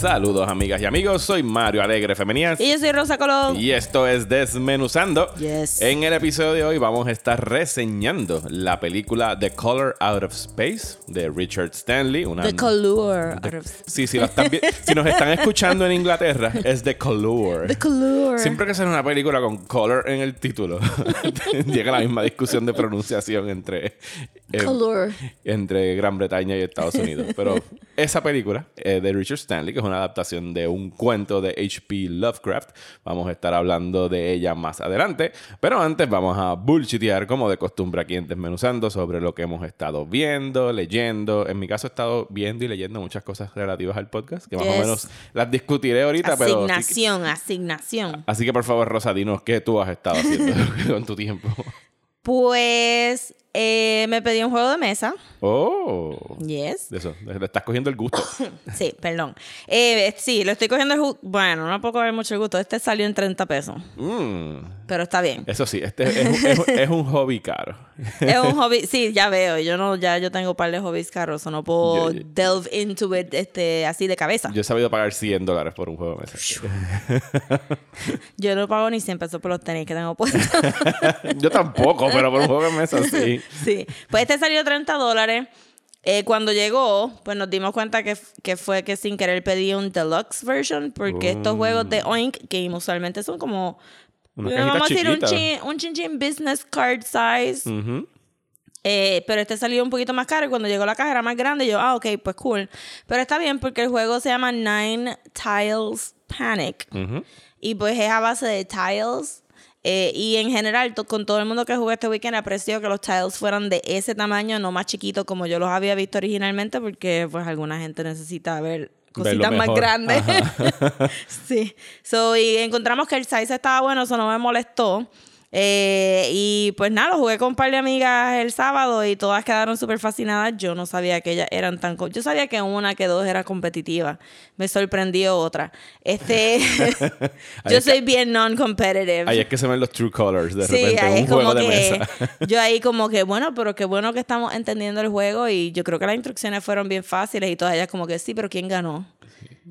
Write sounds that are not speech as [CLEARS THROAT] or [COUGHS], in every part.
Saludos amigas y amigos, soy Mario Alegre Femenías Y yo soy Rosa Colón. y esto es Desmenuzando. Yes. En el episodio de hoy vamos a estar reseñando la película The Color Out of Space de Richard Stanley. Una... The color. out of- Sí, sí, lo están [LAUGHS] si nos están escuchando en Inglaterra, es The Color. The color. Siempre que sale una película con color en el título, [LAUGHS] llega la misma discusión de pronunciación entre, eh, Color. entre Gran Bretaña y Estados Unidos. Pero esa película eh, de Richard Stanley, que es una adaptación de un cuento de H.P. Lovecraft, vamos a estar hablando de ella más adelante. Pero antes vamos a bullshitear, como de costumbre aquí en Desmenuzando, sobre lo que hemos estado viendo, leyendo. En mi caso he estado viendo y leyendo muchas cosas relativas al podcast, que más o menos las discutiré ahorita, pero... Asignación, asignación. Así que por favor, Rosa, dinos qué tú has estado haciendo [LAUGHS] con tu tiempo. Pues eh, me pedí un juego de mesa. Oh. Yes. Eso, le estás cogiendo el gusto. [COUGHS] Sí, perdón. Eh, sí, lo estoy cogiendo el ju- Bueno, no puedo coger mucho el gusto. Este salió en 30 pesos. Mm. Pero está bien. Eso sí, este es, un- es es un hobby caro. Es un [LAUGHS] hobby. Sí, ya veo. Yo no, ya yo tengo un par de hobbies caros. o no puedo Yo- yo- delve into it este, así de cabeza. Yo he sabido pagar 100 dólares por un juego de mesa. Yo no pago ni 100 pesos por los tenis que tengo puestos. [LAUGHS] Yo tampoco, pero por un juego de mesa sí. [LAUGHS] Sí, pues este salió 30 dólares. Eh, cuando llegó, pues nos dimos cuenta que, que fue que sin querer pedí un deluxe version, porque estos juegos de Oink, que usualmente son como, Una vamos a decir, un chiquita. chin, un chin chin business card size. Ujú. Eh, pero este salió un poquito más caro y cuando llegó la caja era más grande. Y yo, ah, ok, pues cool. Pero está bien porque el juego se llama Nine Tiles Panic. Ujú. Y pues es a base de tiles. Eh, y en general, to- con todo el mundo que jugué este weekend, aprecio que los tiles fueran de ese tamaño, no más chiquitos como yo los había visto originalmente, porque pues alguna gente necesita ver cositas más grandes. [LAUGHS] sí. So, y encontramos que el size estaba bueno, eso no me molestó. Eh, y pues nada, lo jugué con un par de amigas el sábado y todas quedaron súper fascinadas. Yo no sabía que ellas eran tan... Yo sabía que una, que dos era competitiva. Me sorprendió otra. Este... [LAUGHS] Yo soy bien non-competitive. Ahí es que se ven los true colors de Sí, repente ahí en es un juego como de que mesa. [LAUGHS] yo ahí como que bueno, pero qué bueno que estamos entendiendo el juego y yo creo que las instrucciones fueron bien fáciles y todas ellas como que sí, pero ¿quién ganó?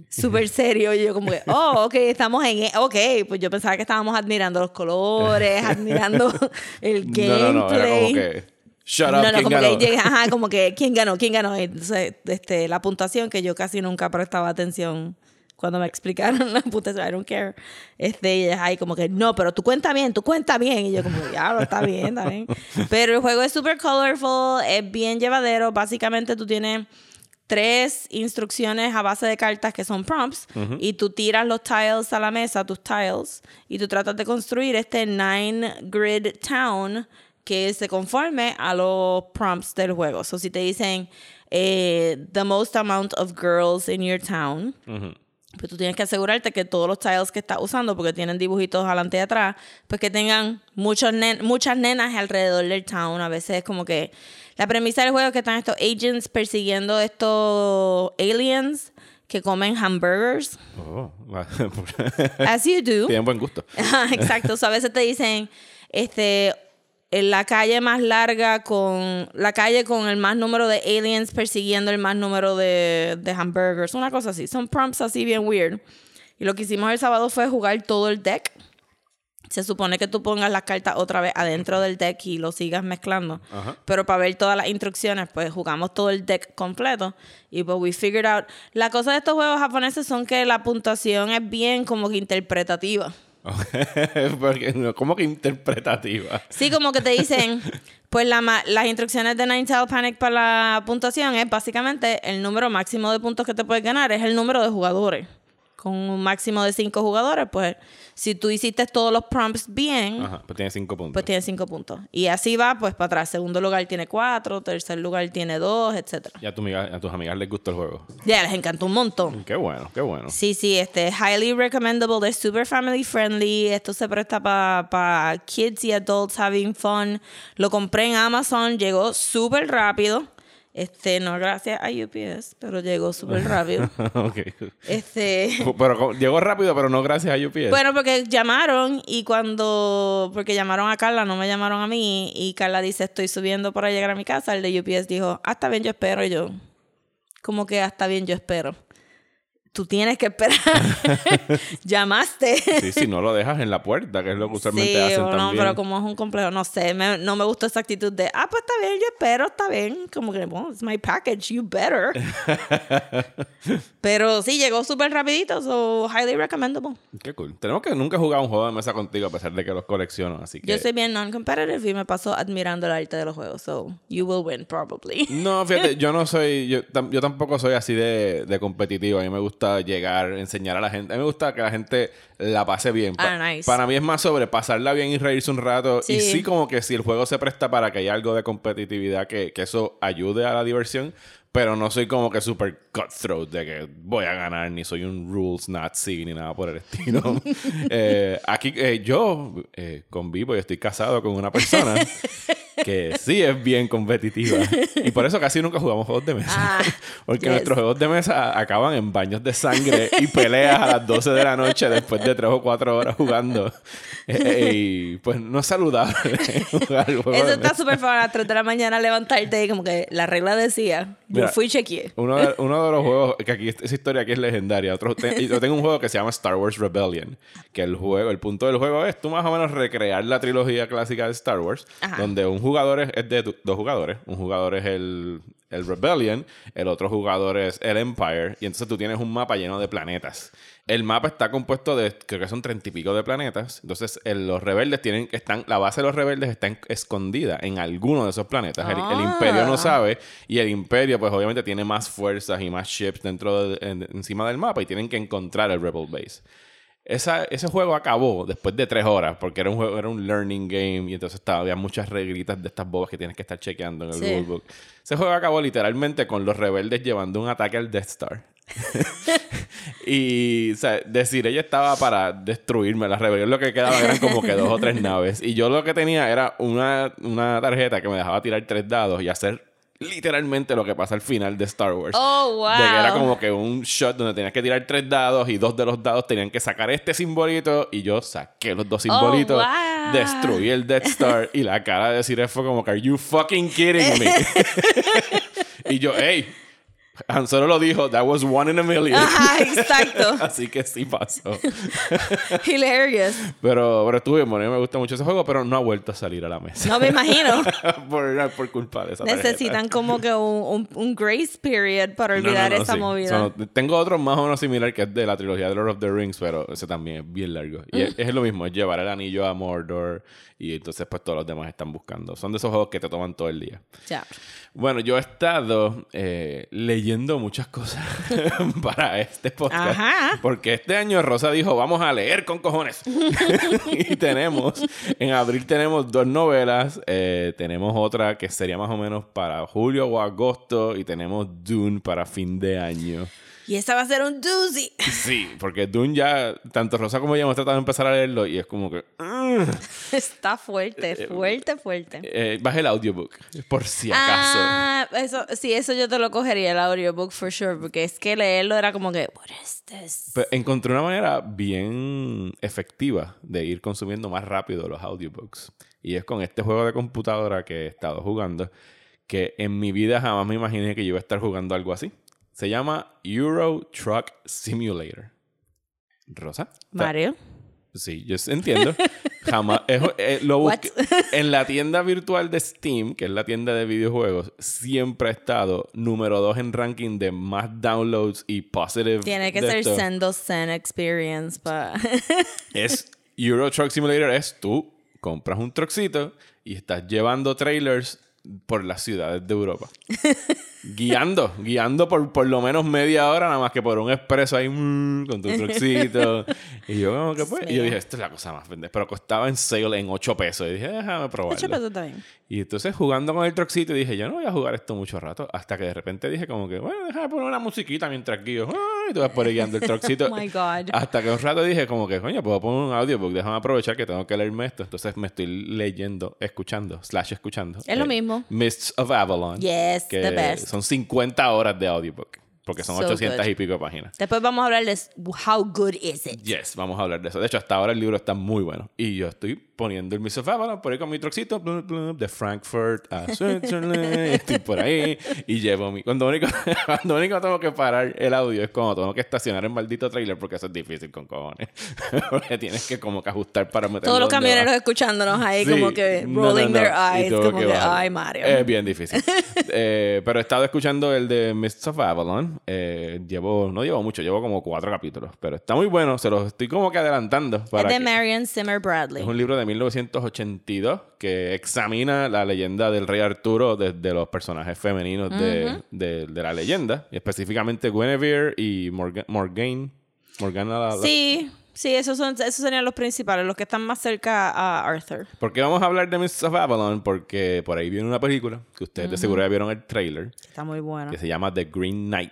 Súper serio y yo como que, oh, ok, estamos en, e- ok, pues yo pensaba que estábamos admirando los colores, admirando [LAUGHS] el No, gameplay. no, no, era como que. Shut up, No, no, ¿quién como ganó? que llega, ajá, [LAUGHS] como que quién ganó, quién ganó. Entonces, este, la puntuación que yo casi nunca prestaba atención cuando me explicaron la puntuación, I don't care. Este, y ahí como que, no, pero tú cuenta bien, tú cuenta bien. Y yo como, ya, está bien, está bien. Pero el juego es súper colorful, es bien llevadero. Básicamente tú tienes tres instrucciones a base de cartas que son prompts y tú tiras los tiles a la mesa, tus tiles, y tú tratas de construir este nine grid town que se conforme a los prompts del juego. So, si te dicen eh, the most amount of girls in your town, pues tú tienes que asegurarte que todos los tiles que estás usando, porque tienen dibujitos adelante y atrás, pues que tengan muchos nen- muchas nenas alrededor del town. A veces es como que la premisa del juego es que están estos agents persiguiendo estos aliens que comen hamburgers. Oh, [LAUGHS] As you do. Tienen buen gusto. Exacto. So, a veces te dicen, este, en la calle más larga con la calle con el más número de aliens persiguiendo el más número de, de hamburgers, una cosa así. Son prompts así bien weird. Y lo que hicimos el sábado fue jugar todo el deck. Se supone que tú pongas las cartas otra vez adentro del deck y lo sigas mezclando. Pero para ver todas las instrucciones, pues jugamos todo el deck completo. Y pues we figured out. La cosa de estos juegos japoneses son que la puntuación es bien como que interpretativa. [LAUGHS] Porque, ¿Cómo que interpretativa? Sí, como que te dicen, pues la las instrucciones de Nine Tail Panic para la puntuación es básicamente el número máximo de puntos que te puedes ganar, es el número de jugadores. Con un máximo de cinco jugadores, pues si tú hiciste todos los prompts bien, Ajá, pues tiene cinco puntos. pues tienes cinco puntos. Y así va, pues para atrás. Segundo lugar tiene cuatro, tercer lugar tiene dos, etcétera. Y a, tu amiga- a tus amigas les gustó el juego. Ya, les encantó un montón. Qué bueno, qué bueno. Sí, sí, este, highly recommendable, es super family friendly, esto se presta para kids y adults having fun. Lo compré en Amazon, llegó súper rápido. Este, no gracias a UPS, pero llegó súper rápido. [LAUGHS] Este, Pero llegó rápido, pero no gracias a UPS. bueno, porque llamaron y cuando, porque llamaron a Carla, no me llamaron a mí, y Carla dice, estoy subiendo para llegar a mi casa, el de UPS dijo, está bien, yo espero, y yo, como que hasta bien, yo espero. Tú tienes que esperar. [LAUGHS] Llamaste. Sí, si no lo dejas en la puerta, que es lo que usualmente Sí, hacen o no, también. pero como es un complejo, no sé, me- no me gustó esa actitud de, ah, pues está bien, yo espero, está bien, como que, well, it's my package, you better. [LAUGHS] pero sí, llegó súper rapidito, so highly recommendable. Qué cool. Tenemos que nunca jugar un juego de mesa contigo a pesar de que los colecciono, así que... Yo soy bien non-competitive y me paso admirando el arte de los juegos, so you will win probably. No, fíjate, [LAUGHS] yo no soy, yo, yo tampoco soy así de, de competitivo. A mí me gusta llegar, enseñar a la gente. A mí me gusta que la gente la pase bien. Pa- Ah, nice. Para mí es más sobre pasarla bien y reírse un rato. Y Sí. sí, como que si el juego se presta para que haya algo de competitividad, que, que eso ayude a la diversión. Pero no soy como que super cutthroat de que voy a ganar, ni soy un rules nazi, ni nada por el estilo. [LAUGHS] Eh, aquí eh, yo eh, convivo y estoy casado con una persona [LAUGHS] que sí es bien competitiva. Y por eso casi nunca jugamos juegos de mesa. Ah, [LAUGHS] Porque yes. nuestros juegos de mesa acaban en baños de sangre y peleas a las 12 de la noche después de 3 o 4 horas jugando. Eh, y pues no es saludable [LAUGHS] jugar juegos Eso de está súper fácil a las 3 de la mañana levantarte y como que la regla decía, yo fui y chequeé. Uno de, uno de los juegos, que aquí esa historia aquí es legendaria. Otro, te- yo tengo un juego que se llama Star Wars Rebellion. Que el juego, el punto del juego es tú más o menos recrear la trilogía clásica de Star Wars. Ajá. Donde un jugador es, de dos jugadores. Un jugador es el, el Rebellion, el otro jugador es el Empire. Y entonces tú tienes un mapa lleno de planetas. El mapa está compuesto de, creo que son treinta y pico de planetas. Entonces, el- los rebeldes tienen, están, la base de los rebeldes está en- escondida en alguno de esos planetas. El, el Ah. imperio no sabe. Y el imperio, pues obviamente tiene más fuerzas y más ships dentro de- en- encima del mapa y tienen que encontrar el Rebel Base. Esa- ese juego acabó después de tres horas porque era un juego, era un learning game y entonces estaba, había muchas reglitas de estas bobas que tienes que estar chequeando en el Sí. rulebook. Ese juego acabó literalmente con los rebeldes llevando un ataque al Death Star. [LAUGHS] [LAUGHS] y, o sea, decir, ella estaba para destruirme. La rebelión lo que quedaba eran como que dos o tres naves. Y yo lo que tenía era una, una tarjeta que me dejaba tirar tres dados y hacer literalmente lo que pasa al final de Star Wars. Oh, wow. De que era como que un shot donde tenías que tirar tres dados y dos de los dados tenían que sacar este simbolito y yo saqué los dos simbolitos, Oh, wow. destruí el Death Star y la cara de Cire fue como que, ¿Are you fucking kidding me? [LAUGHS] [LAUGHS] y yo, hey, Han Solo lo dijo, that was one in a million. Ajá, exacto. [LAUGHS] Así que sí pasó. [LAUGHS] Hilarious. Pero, pero estuve bueno, me gusta mucho ese juego, pero no ha vuelto a salir a la mesa. No me imagino. [LAUGHS] por, por culpa de esa tarjeta. Necesitan como que un, un, un grace period para No, no, olvidar no, esa sí. movida. Tengo otro más o menos similar que es de la trilogía de Lord of the Rings, pero ese también es bien largo. Y Mm. es, es lo mismo, es llevar el anillo a Mordor y entonces pues todos los demás están buscando. Son de esos juegos que te toman todo el día. Ya. Bueno, yo he estado eh, leyendo muchas cosas [LAUGHS] para este podcast. Ajá. Porque este año Rosa dijo, vamos a leer con cojones. [LAUGHS] y tenemos, en abril tenemos dos novelas, eh, tenemos otra que sería más o menos para julio o agosto y tenemos Dune para fin de año. Y esa va a ser un doozy. Sí, porque Dune ya, tanto Rosa como yo hemos tratado de empezar a leerlo y es como que... "Mm". Está fuerte, fuerte, fuerte. Eh, bajé el audiobook, por si acaso. Ah, eso, sí, eso yo te lo cogería, el audiobook, for sure, porque es que leerlo era como que, what is this? Pero encontré una manera bien efectiva de ir consumiendo más rápido los audiobooks. Y es con este juego de computadora que he estado jugando, que en mi vida jamás me imaginé que yo iba a estar jugando algo así. Se llama Euro Truck Simulator. ¿Rosa? Mario. Sí, yo entiendo. Jamás. es- eh, lo busqué. En la tienda virtual de Steam, que es la tienda de videojuegos, siempre ha estado número 2 en ranking de más downloads y positive. Tiene que ser. Sendo Zen Experience para... [LAUGHS] Es Euro Truck Simulator, es tú compras un truckcito y estás llevando trailers por las ciudades de Europa. [LAUGHS] guiando, guiando por por lo menos media hora, nada más que por un expreso ahí mm, con tu [LAUGHS] truxito. y yo, como que pues, y yo dije, esto es la cosa más pendeja. Pero costaba en sale en 8 pesos. Y dije, déjame probarlo. Ocho pesos también. Y entonces jugando con el truxito dije, yo no voy a jugar esto mucho rato. Hasta que de repente dije como que, bueno, déjame poner una musiquita mientras guío. Ay, tú vas por ahí guiando el truxito. [LAUGHS] Oh my God. Hasta que un rato dije como que, coño, puedo poner un audiobook. Déjame aprovechar que tengo que leerme esto. Entonces me estoy leyendo, escuchando, slash escuchando. Es lo mismo. Mists of Avalon. Yes, que the best. Son 50 horas de audiobook. Porque son So 800 good. y pico de páginas. Después vamos a hablar de how good is it. Yes, vamos a hablar de eso. De hecho, hasta ahora el libro está muy bueno. Y yo estoy poniendo el Miss of Avalon por ahí con mi troxito blum, blum, de Frankfurt a Switzerland. [LAUGHS] estoy por ahí y llevo mi... Cuando único, [LAUGHS] cuando único tengo que parar el audio es cuando tengo que estacionar el maldito trailer porque eso es difícil con cojones. [LAUGHS] porque tienes que como que ajustar para meterlo Todos los camioneros va. escuchándonos ahí Sí. como que No, rolling no, no. their Y eyes, como que, bajar. ay, Mario. Es bien difícil. Eh, pero he estado escuchando el de Mists of Avalon. Eh, llevo, no llevo mucho, llevo como cuatro capítulos. Pero está muy bueno, se los estoy como que adelantando. es Para de que- Marion Zimmer Bradley. es un libro de 1982 que examina la leyenda del rey Arturo desde los personajes femeninos de, de- de la leyenda. Y específicamente Guinevere y Morgan, Morgaine. Morgana la- la- Sí, sí, esos, son, esos serían los principales, los que están más cerca a Arthur. ¿Por qué vamos a hablar de Mists of Avalon? Porque por ahí viene una película que ustedes de seguro ya vieron el trailer, Está muy bueno. que se llama The Green Knight.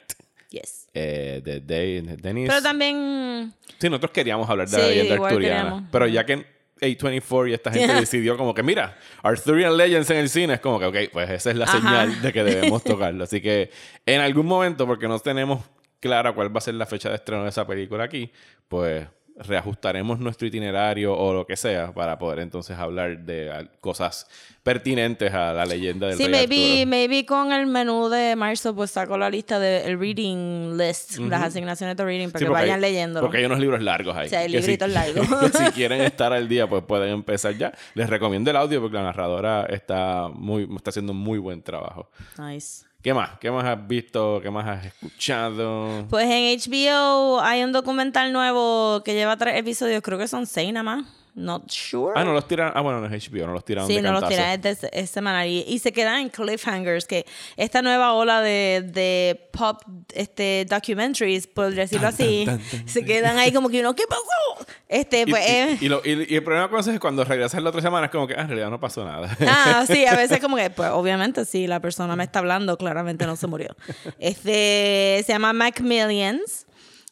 Yes. eh, de, de- de Dennis. Pero también Sí, nosotros queríamos hablar de la leyenda arturiana. queríamos. Pero ya que A24 y esta gente decidió como que, mira, Arthurian Legends en el cine, es como que, ok, pues esa es la Ajá. señal de que debemos tocarlo. Así que en algún momento, porque no tenemos clara cuál va a ser la fecha de estreno de esa película aquí, pues reajustaremos nuestro itinerario o lo que sea para poder entonces hablar de cosas pertinentes a la leyenda del Sí, rey maybe, Arturo. maybe con el menú de marzo pues saco la lista del reading list, las asignaciones de reading para Sí, que vayan hay- leyéndolo. Porque hay unos libros largos ahí. Sí, hay que si- libritos [LAUGHS] largos. si [LAUGHS] quieren estar al día, pues pueden empezar ya. Les recomiendo el audio porque la narradora está muy, está haciendo muy buen trabajo. Nice. ¿Qué más? ¿Qué más has visto? ¿Qué más has escuchado? Pues en HBO hay un documental nuevo que lleva tres episodios, creo que son seis nada más. Not sure. Ah, no los tiran. Ah, bueno, no es HBO, no los tiraron Sí, de no los tiran, es, de- es semanal. Y, y se quedan en cliffhangers, que esta nueva ola de, de pop este, documentaries, por decirlo así, se quedan ahí como que uno, ¿qué pasó? Este, Y, pues, y- eh, y lo- y- y el problema con eso es cuando regresas la otra semana es como que, ah, en realidad no pasó nada. [LAUGHS] Ah, [LAUGHS] sí, a veces como que, pues obviamente si la persona me está hablando, claramente no se murió. Este se llama Macmillions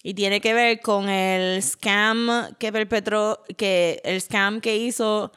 y tiene que ver con el scam que perpetró, que el scam que hizo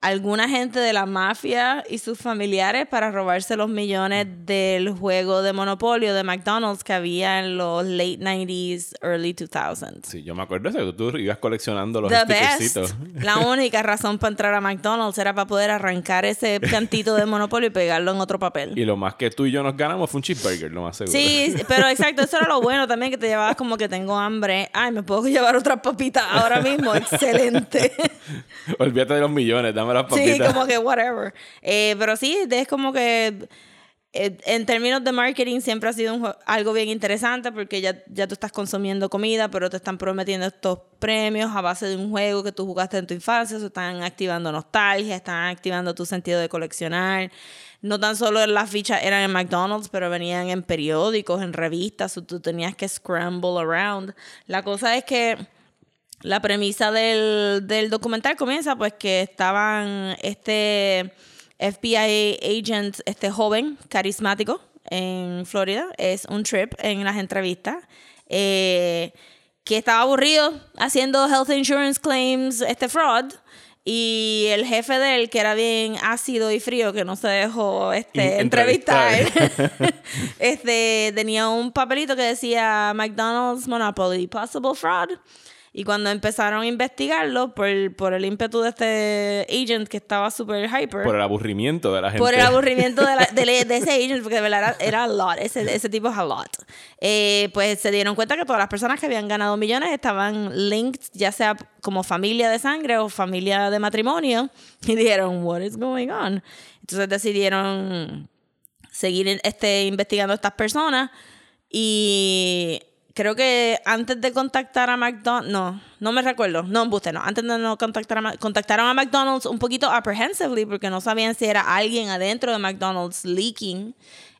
alguna gente de la mafia y sus familiares para robarse los millones del juego de monopolio de McDonald's que había en los late 90s, early 2000s. Sí, yo me acuerdo de eso. Tú ibas coleccionando los stickercitos. [LAUGHS] La única razón para entrar a McDonald's era para poder arrancar ese cantito de monopolio y pegarlo en otro papel. Y lo más que tú y yo nos ganamos fue un cheeseburger, lo más seguro. Sí, [LAUGHS] pero exacto, eso era lo bueno también, que te llevabas como que tengo hambre. Ay, me puedo llevar otra papita ahora mismo. Excelente. [LAUGHS] Olvídate de los millones, dame las Sí, papitas. como que whatever. Eh, pero sí, es como que eh, en términos de marketing siempre ha sido un algo bien interesante porque ya, ya tú estás consumiendo comida, pero te están prometiendo estos premios a base de un juego que tú jugaste en tu infancia, eso están activando nostalgia, están activando tu sentido de coleccionar. No tan solo las fichas eran en McDonald's, pero venían en periódicos, en revistas, o tú tenías que scramble around. La cosa es que la premisa del, del documental comienza pues que estaban este FBI agent, este joven carismático en Florida, es un trip en las entrevistas, eh, que estaba aburrido haciendo health insurance claims, este fraud. Y el jefe de él, que era bien ácido y frío, que no se dejó este, entrevistar. [LAUGHS] este, tenía un papelito que decía McDonald's Monopoly, Possible Fraud. Y cuando empezaron a investigarlo por, por el ímpetu de este agent que estaba súper hyper, Por el aburrimiento de la gente. por el aburrimiento de, la- de- de ese [LAUGHS] agent, porque de verdad era, era a lot, ese, ese tipo es a lot. Eh, pues se dieron cuenta que todas las personas que habían ganado millones estaban linked, ya sea como familia de sangre o familia de matrimonio, [LAUGHS] y dijeron, what is going on? Entonces decidieron seguir este, investigando a estas personas y creo que antes de contactar a McDonald's, no, no me recuerdo, no, embuste, no, antes de no contactar a, contactaron a McDonald's un poquito apprehensively porque no sabían si era alguien adentro de McDonald's leaking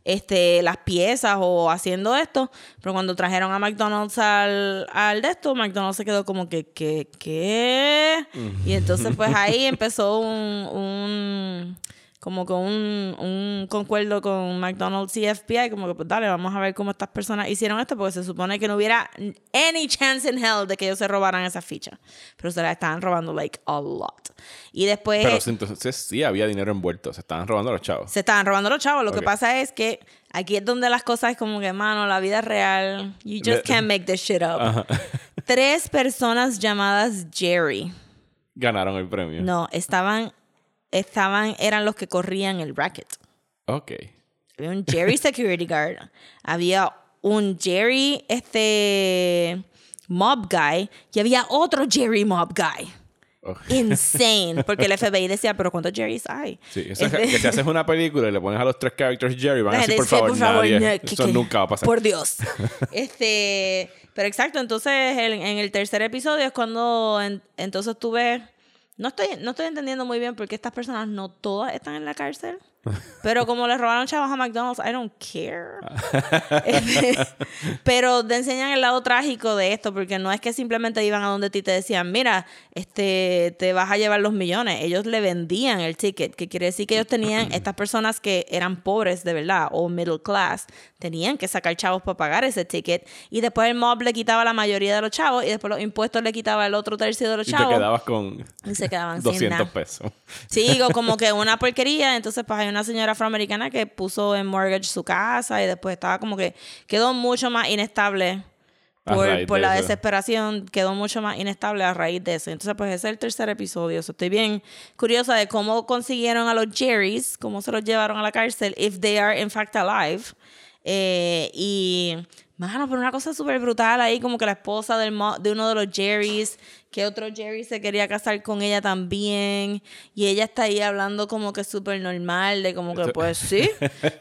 este, las piezas o haciendo esto, pero cuando trajeron a McDonald's al, al de esto, McDonald's se quedó como que, ¿qué? ¿Qué? Y entonces pues ahí empezó un, un como con un, un concuerdo con McDonald's y FBI, como que pues dale, vamos a ver cómo estas personas hicieron esto, porque se supone que no hubiera any chance in hell de que ellos se robaran esa ficha. Pero se la estaban robando like a lot. Y después Pero entonces sí había dinero envuelto. Se estaban robando los chavos. se estaban robando los chavos. Lo que pasa es que aquí es donde las cosas es como que, mano, la vida real, you just can't [LAUGHS] make this shit up. Tres personas llamadas Jerry. Ganaron el premio. No, estaban, estaban, eran los que corrían el racket. Ok. Había un Jerry [LAUGHS] Security Guard. Había un Jerry, este, Mob Guy. Y había otro Jerry Mob Guy. Insane. Porque el [LAUGHS] FBI decía, pero ¿cuántos Jerrys hay? Sí, eso es Este- que si haces una película y le pones a los tres characters Jerry, van a decir, por favor, nadie. no, que- Eso que- nunca va a pasar. Por Dios. [LAUGHS] este, pero exacto, entonces en el tercer episodio es cuando en- entonces tú ves, no estoy, no estoy entendiendo muy bien por qué estas personas no todas están en la cárcel. [LAUGHS] Pero como le robaron chavos a McDonald's, I don't care. [LAUGHS] Pero te enseñan el lado trágico de esto, porque no es que simplemente iban a donde ti y te decían, mira, este, te vas a llevar los millones. Ellos le vendían el ticket, que quiere decir que ellos tenían, [CLEARS THROAT] estas personas que eran pobres de verdad o middle class, tenían que sacar chavos para pagar ese ticket. Y después el mob le quitaba la mayoría de los chavos y después los impuestos le quitaba el otro tercio de los y te chavos. quedabas con Y se quedaban [LAUGHS] sin 200 nada. pesos. Sí, como que una porquería. Entonces, pues una señora afroamericana que puso en mortgage su casa y después estaba como que quedó mucho más inestable por, la eso. desesperación. Quedó mucho más inestable a raíz de eso. Entonces, pues ese es el tercer episodio. So, estoy bien curiosa de cómo consiguieron a los Jerrys, cómo se los llevaron a la cárcel, if they are in fact alive. Eh, y, mano, pero una cosa súper brutal ahí, como que la esposa del mo- de uno de los Jerrys, que otro Jerry se quería casar con ella también, y ella está ahí hablando como que súper normal, de como que, pues [LAUGHS] sí.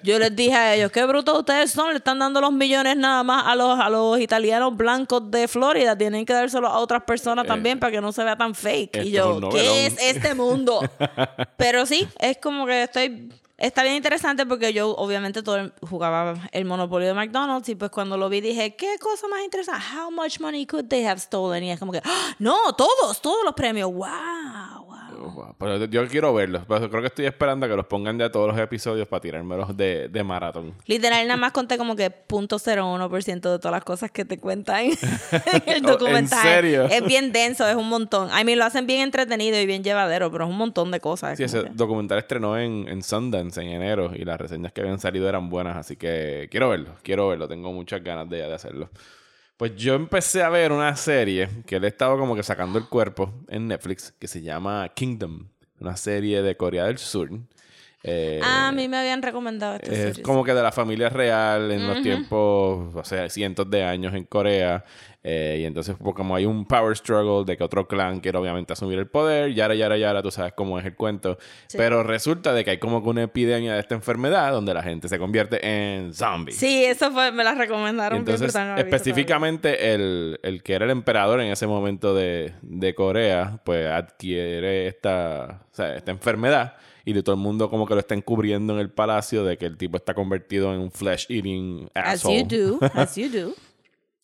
Yo les dije a ellos, qué brutos ustedes son, le están dando los millones nada más a los, a los italianos blancos de Florida, tienen que dárselos a otras personas también para que no se vea tan fake. Y yo, ¿qué novelón". es este mundo? [LAUGHS] Pero sí, es como que estoy. Está bien interesante porque yo, obviamente, todo el- jugaba el monopolio de McDonald's y pues cuando lo vi dije, ¿qué cosa más interesante? How much money could they have stolen? Y es como que, ¡Ah! no, todos, todos los premios. ¡Wow! wow. Wow, Pero yo quiero verlos. Pero creo que estoy esperando a que los pongan de todos los episodios para tirármelos de, de maratón. Literal, nada más conté como que 0.01% de todas las cosas que te cuentan [LAUGHS] en el Oh, [LAUGHS] ¿en documental. serio? Es bien denso, es un montón. A mí lo hacen bien entretenido y bien llevadero, pero es un montón de cosas. Sí, ese que- documental estrenó en, en Sundance en enero y las reseñas que habían salido eran buenas, así que quiero verlo, quiero verlo, tengo muchas ganas de, de hacerlo. Pues yo empecé a ver una serie que le he estado como que sacando el cuerpo en Netflix que se llama Kingdom, una serie de Corea del Sur. Eh, Ah, a mí me habían recomendado esta es como que de la familia real en los tiempos, o sea, cientos de años en Corea. Eh, y entonces, pues, como hay un power struggle de que otro clan quiere obviamente asumir el poder, yara, yara, yara, tú sabes cómo es el cuento. Pero resulta de que hay como que una epidemia de esta enfermedad donde la gente se convierte en zombies. Sí, eso fue, me la recomendaron. Bien entonces, no la específicamente, el, el que era el emperador en ese momento de, de Corea, pues adquiere esta, o sea, esta enfermedad y de todo el mundo como que lo está encubriendo en el palacio de que el tipo está convertido en un flesh-eating todavía. As asshole. you do, as you [LAUGHS] do.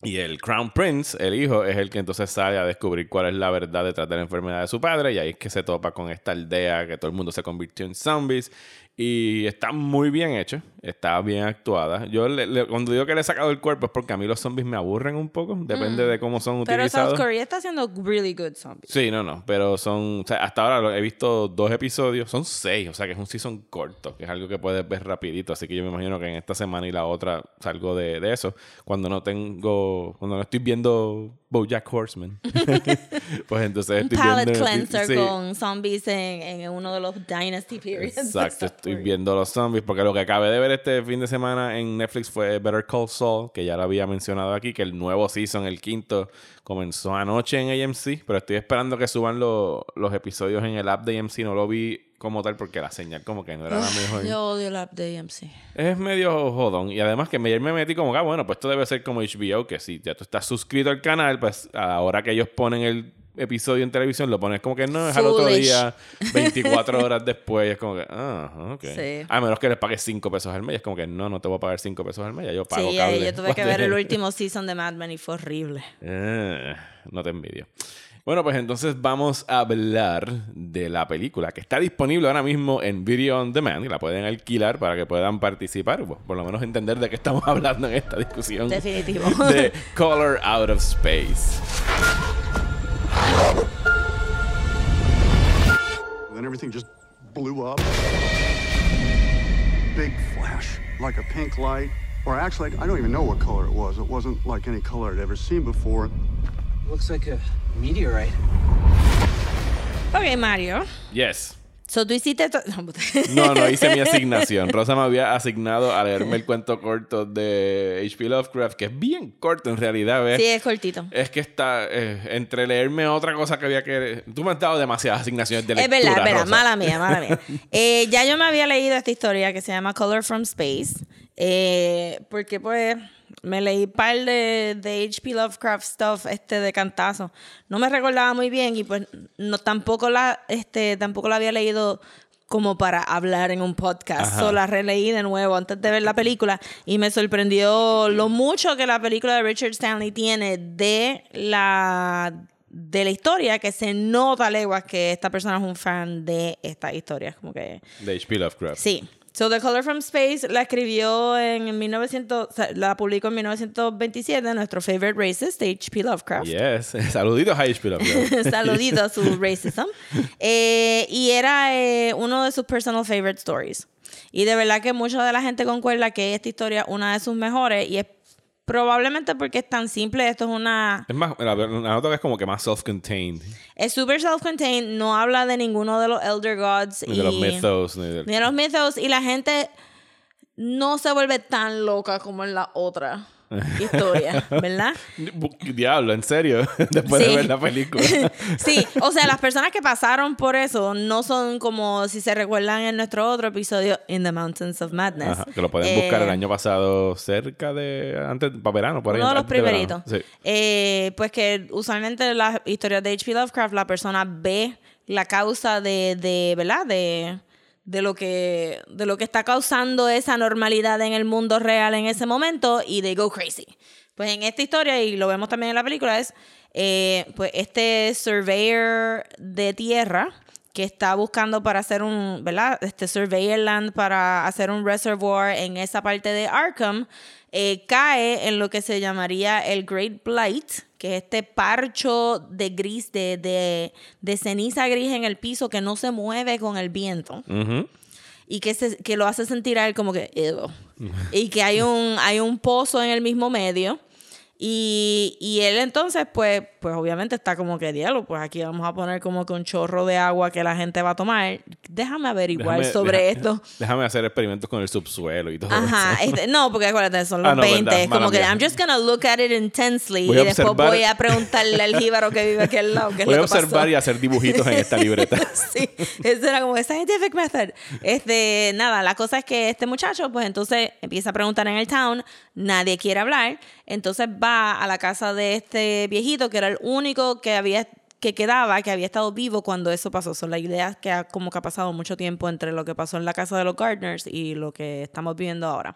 Y el Crown Prince, el hijo, es el que entonces sale a descubrir cuál es la verdad detrás de la enfermedad de su padre. Y ahí es que se topa con esta aldea que todo el mundo se convirtió en zombies. Y está muy bien hecho, está bien actuada. Yo le- le- cuando digo que le he sacado el cuerpo es porque a mí los zombies me aburren un poco. Depende de cómo son Mm. Pero utilizados. South Korea está haciendo really good zombies. Sí, no, no, pero son, o sea, hasta ahora he visto dos episodios, son seis, o sea que es un season corto, que es algo que puedes ver rapidito, así que yo me imagino que en esta semana y la otra salgo de, de eso, cuando no tengo, cuando no estoy viendo BoJack Horseman, [LAUGHS] pues entonces Un estoy palette viendo... cleanser sí, con zombies en, en uno de los Dynasty periods. [LAUGHS] Exacto, estoy viendo los zombies porque lo que acabé de ver este fin de semana en Netflix fue Better Call Saul, que ya lo había mencionado aquí, que el nuevo season, el quinto, comenzó anoche en AMC, pero estoy esperando que suban lo- los episodios en el app de AMC, no lo vi como tal porque la señal como que no era la mejor. Yo odio la app de AMC. Es medio jodón. Y además que ayer me metí como que, ah, bueno, pues esto debe ser como HBO, que si ya tú estás suscrito al canal, pues a la hora que ellos ponen el episodio en televisión, lo pones como que no, es al otro día, [LAUGHS] 24 horas después. y es como que, ah, ok. Sí. A menos que les pagues 5 pesos al mes. Es como que no, no te voy a pagar 5 pesos al mes. Ya yo pago Sí, cable. yo tuve que ver el [LAUGHS] último season de Mad Men y fue horrible. Eh, no te envidio. Bueno, pues entonces vamos a hablar de la película que está disponible ahora mismo en Video on Demand y la pueden alquilar para que puedan participar, bueno, por lo menos entender de qué estamos [LAUGHS] hablando en esta discusión. Definitivo. [LAUGHS] De Color Out of Space. Then everything just blew up. Big flash, like a pink light. Or actually, I don't even know what color it was. It wasn't like any color I'd ever seen before. Looks like a meteorite. ok, Mario. Yes. So, tú hiciste... [LAUGHS] No, no hice mi asignación. Rosa me había asignado a leerme el cuento corto de H.P. Lovecraft, que es bien corto en realidad, ¿ves? Sí, es cortito. Es que está eh, entre leerme otra cosa que había que. Tú me has dado demasiadas asignaciones de Es lectura. verdad, es verdad. Mala mía, mala mía. [LAUGHS] Eh, ya yo me había leído esta historia que se llama Color from Space. eh, porque pues me leí un par de, de H.P. Lovecraft stuff este de cantazo. No me recordaba muy bien y pues no tampoco la este tampoco la había leído como para hablar en un podcast. So, la releí de nuevo antes de ver la película y me sorprendió lo mucho que la película de Richard Stanley tiene de la de la historia que se nota leguas que esta persona es un fan de esta historia. Como que De H.P. Lovecraft. Sí. So, The Color from Space la escribió en 1900, o sea, la publicó en 1927 nuestro favorite racist, H.P. Lovecraft. Yes. [LAUGHS] Saluditos a H.P. Lovecraft. [LAUGHS] Saludito a su [LAUGHS] racism. Eh, y era eh, uno de sus personal favorite stories. Y de verdad que mucha de la gente concuerda que esta historia es una de sus mejores y es probablemente porque es tan simple. Esto es una... es más, la, la nota que es como que más self-contained. Es super self-contained, no habla de ninguno de los Elder Gods. Ni y de los mythos, ni de... Ni de los mythos. Y la gente no se vuelve tan loca como en la otra [LAUGHS] historia, ¿verdad? Diablo, en serio. [LAUGHS] Después Sí. de ver la película. [LAUGHS] sí, o sea, las personas que pasaron por eso no son como si se recuerdan en nuestro otro episodio, In the Mountains of Madness. Ajá, que lo pueden buscar Eh, el año pasado cerca de... Antes, para verano, por ahí. Uno de los primeritos. Sí. Eh, pues que usualmente en las historias de H.P. Lovecraft la persona ve la causa de, de ¿verdad? De, de lo que de lo que está causando esa normalidad en el mundo real en ese momento y they go crazy. Pues en esta historia, y lo vemos también en la película, es eh, pues este surveyor de tierra que está buscando para hacer un, ¿verdad? Este surveyor land para hacer un reservoir en esa parte de Arkham, eh, cae en lo que se llamaría el Great Blight, que es este parcho de gris, de, de, de ceniza gris en el piso que no se mueve con el viento. Y que, se, que lo hace sentir a él como que "Ew". y que hay un hay un pozo en el mismo medio. Y, y él entonces pues pues obviamente está como que diablo pues aquí vamos a poner como que un chorro de agua que la gente va a tomar déjame averiguar Déjame- sobre deja- esto [LAUGHS] Déjame hacer experimentos con el subsuelo y todo Ajá, eso. este, no, porque acuérdate, son [LAUGHS] los Ah, no, 20. verdad, es como que mía. I'm just gonna look at it intensely Voy y después observar- voy a preguntarle al jíbaro que vive aquí al lado. ¿qué es Voy a lo que pasó? observar y hacer dibujitos en esta libreta. [LAUGHS] sí, eso era como scientific method. Este, nada, la cosa es que este muchacho, pues entonces empieza a preguntar en el town, nadie quiere hablar, entonces va a la casa de este viejito que era el único que había que quedaba, que había estado vivo cuando eso pasó. Son la idea es que ha, como que ha pasado mucho tiempo entre lo que pasó en la casa de los Gardners y lo que estamos viviendo ahora.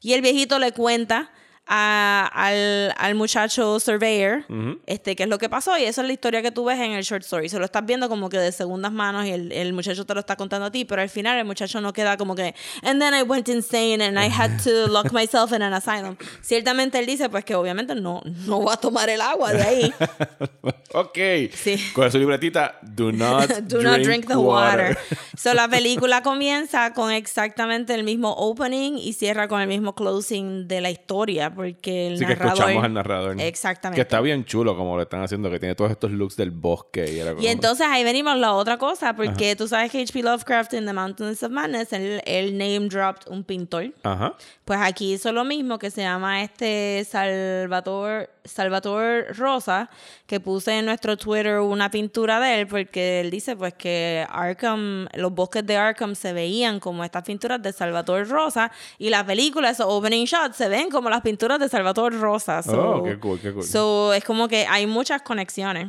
Y el viejito le cuenta a- al, al muchacho surveyor este qué es lo que pasó y esa es la historia que tú ves en el short story. Se lo estás viendo como que de segundas manos y el, el muchacho te lo está contando a ti pero al final el muchacho no queda como que and then I went insane and I had to [LAUGHS] lock myself in an asylum ciertamente él dice pues que obviamente no no va a tomar el agua de ahí. [LAUGHS] Ok. Sí. Con su libretita, do not, [LAUGHS] Do not drink the water. So, la película comienza con exactamente el mismo opening y cierra con el mismo closing de la historia, porque el Sí que narrador... escuchamos al narrador. Exactamente. Que está bien chulo como lo están haciendo, que tiene todos estos looks del bosque. Y, era como- Y entonces ahí venimos la otra cosa, porque tú sabes que H.P. Lovecraft en The Mountains of Madness, él, él name dropped un pintor. Ajá. Pues aquí hizo lo mismo, que se llama este Salvador, Salvador Rosa, que puse en nuestro Twitter una pintura de él, porque él dice pues que Arkham, los bosques de Arkham se veían como estas pinturas de Salvatore Rosa y la película, esos opening shots, se ven como las pinturas de Salvatore Rosa. So, Oh, qué cool, qué cool. so, es como que hay muchas conexiones.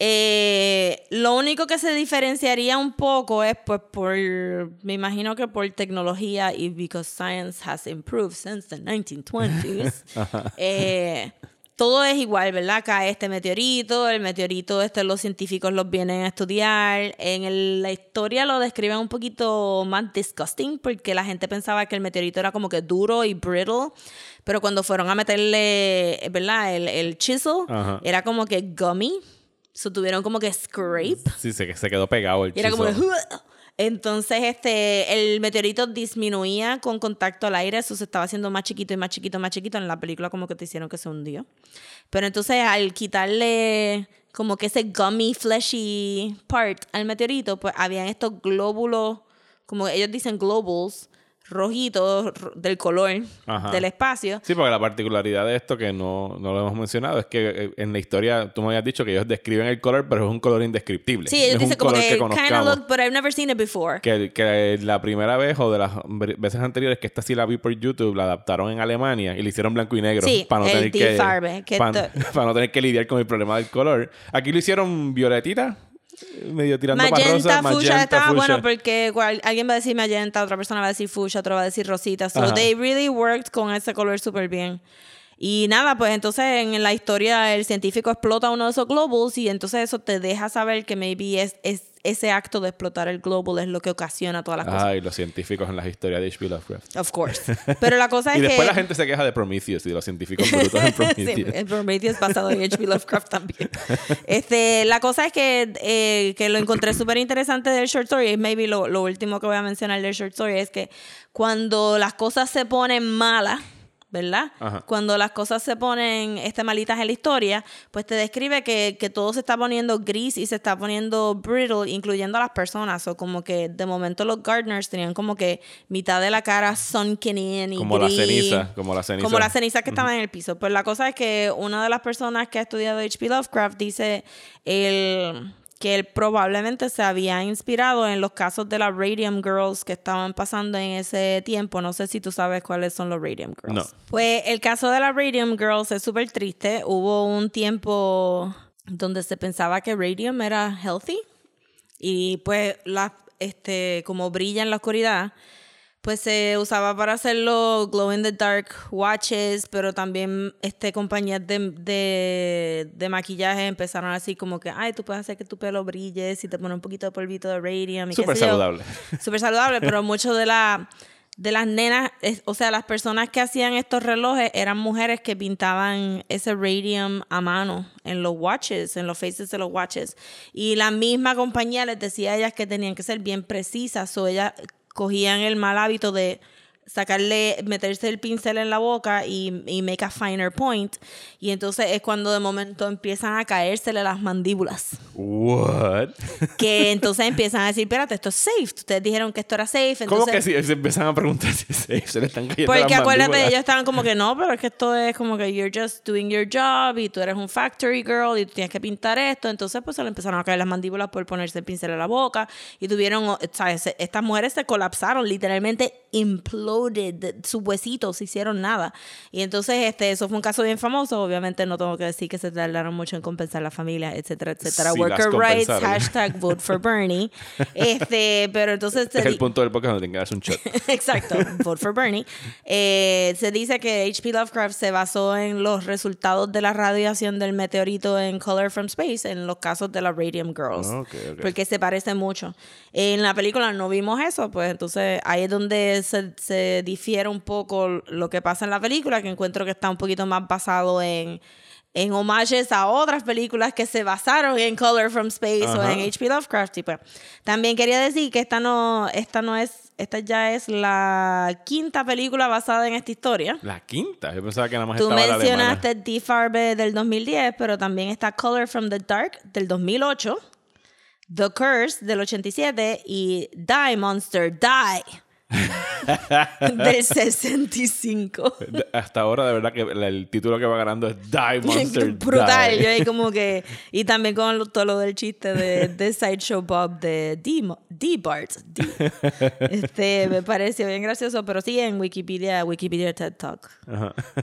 Eh, lo único que se diferenciaría un poco es pues por, me imagino que por tecnología y because science has improved since the 1920s. [LAUGHS] eh, todo es igual, ¿verdad? Cae este meteorito, el meteorito este los científicos los vienen a estudiar. En el- la historia lo describen un poquito más disgusting porque la gente pensaba que el meteorito era como que duro y brittle, pero cuando fueron a meterle, ¿verdad? El, el chisel, Ajá. era como que gummy. So, tuvieron como que scrape. Sí, se, se quedó pegado el Y era como que. Entonces, este, el meteorito disminuía con contacto al aire, eso se estaba haciendo más chiquito y más chiquito, más chiquito. En la película como que te hicieron que se hundió. Pero entonces, al quitarle como que ese gummy, fleshy part al meteorito, pues habían estos glóbulos, como ellos dicen globals, rojitos ro- del color Ajá. del espacio. Sí, porque la particularidad de esto que no, no lo hemos mencionado es que eh, en la historia tú me habías dicho que ellos describen el color, pero es un color indescriptible. Sí, ellos dicen como color que, kind of look, but I've never seen it before. Que, que la primera vez o de las veces anteriores que esta sí la vi por YouTube, la adaptaron en Alemania y le hicieron blanco y negro. Sí, [LAUGHS] para no tener que, Farbe, que para, [LAUGHS] para no tener que lidiar con el problema del color. Aquí lo hicieron violetita, medio tirando para Magenta, rosa. fuchsia estaba fuchsia. bueno porque cual- alguien va a decir magenta, otra persona va a decir fuchsia, otro va a decir rosita. So Ajá. they really worked con ese color súper bien. Y nada, pues entonces en la historia el científico explota uno de esos globals y entonces eso te deja saber que maybe es, es ese acto de explotar el global es lo que ocasiona todas las cosas. Ay, los científicos en las historias de H.P. Lovecraft. Of course. Pero la cosa [LAUGHS] es y después que... la gente se queja de Prometheus y de los científicos brutos en [LAUGHS] Sí, Prometheus. el Prometheus basado en H.P. Lovecraft también. [LAUGHS] Este, la cosa es que, eh, que lo encontré súper interesante del short story. Es maybe lo, lo último que voy a mencionar del short story es que cuando las cosas se ponen malas, ¿verdad? Ajá. Cuando las cosas se ponen este, malitas en la historia, pues te describe que, que todo se está poniendo gris y se está poniendo brittle, incluyendo a las personas. O como que de momento los gardeners tenían como que mitad de la cara sunken in y Como la ceniza, como la ceniza. Como la ceniza que estaba en el piso. Pues la cosa es que una de las personas que ha estudiado H.P. Lovecraft dice el, que él probablemente se había inspirado en los casos de las Radium Girls que estaban pasando en ese tiempo. No sé si tú sabes cuáles son los Radium Girls. No. Pues el caso de las Radium Girls es súper triste. Hubo un tiempo donde se pensaba que Radium era healthy y pues las este como brilla en la oscuridad pues se usaba para hacer los glow in the dark watches, pero también este compañías de, de, de maquillaje empezaron así como que, ay, tú puedes hacer que tu pelo brille si te pones un poquito de polvito de radium. Súper sé yo". saludable. Súper [LAUGHS] saludable, pero mucho de la de las nenas, es- o sea, las personas que hacían estos relojes eran mujeres que pintaban ese radium a mano en los watches, en los faces de los watches. Y la misma compañía les decía a ellas que tenían que ser bien precisas, o ellas cogían el mal hábito de sacarle, meterse el pincel en la boca y, y make a finer point. Y entonces es cuando de momento empiezan a caérsele las mandíbulas. What? Que entonces empiezan a decir, espérate, esto es safe. Ustedes dijeron que esto era safe. ¿Cómo entonces- que si se empiezan a preguntar si es safe? Se le están cayendo porque las acuérdate, mandíbulas? ellos estaban como que no, pero es que esto es como que you're just doing your job y tú eres un factory girl y tú tienes que pintar esto. Entonces, pues se le empezaron a caer las mandíbulas por ponerse el pincel en la boca y tuvieron, o- ¿sabes? Estas mujeres se colapsaron, literalmente imploded. Sus huesitos se hicieron nada. Y entonces, este, eso fue un caso bien famoso. Obviamente, no tengo que decir que se tardaron mucho en compensar la familia, etcétera, etcétera. Sí, Worker rights, hashtag vote for Bernie. [LAUGHS] Este, pero entonces. Es el punto del podcast donde darse un shot. [LAUGHS] Exacto, vote for Bernie. Eh, se dice que H.P. Lovecraft se basó en los resultados de la radiación del meteorito en Color from Space, en los casos de las Radium Girls, porque se parece mucho. En la película no vimos eso, pues entonces ahí es donde se, se difiere un poco lo que pasa en la película, que encuentro que está un poquito más basado en en homages a otras películas que se basaron en Color from Space o en H.P. Lovecraft. Y pues, también quería decir que esta no, esta no es, esta ya es la quinta película basada en esta historia. La quinta. Yo pensaba que nada más Tú estaba mencionaste Farbe del 2010, pero también está Color from the Dark del 2008, The Curse del 87 y Die Monster Die [LAUGHS] del 65. De- Hasta ahora, de verdad, que el, título que va ganando es Die Monster [LAUGHS] Brutal. Die. Yo ahí como que. Y también con lo- todo lo del chiste de, de Sideshow Bob de D- D-Bart. [LAUGHS] Este, me pareció bien gracioso, pero sí en Wikipedia, Wikipedia TED Talk.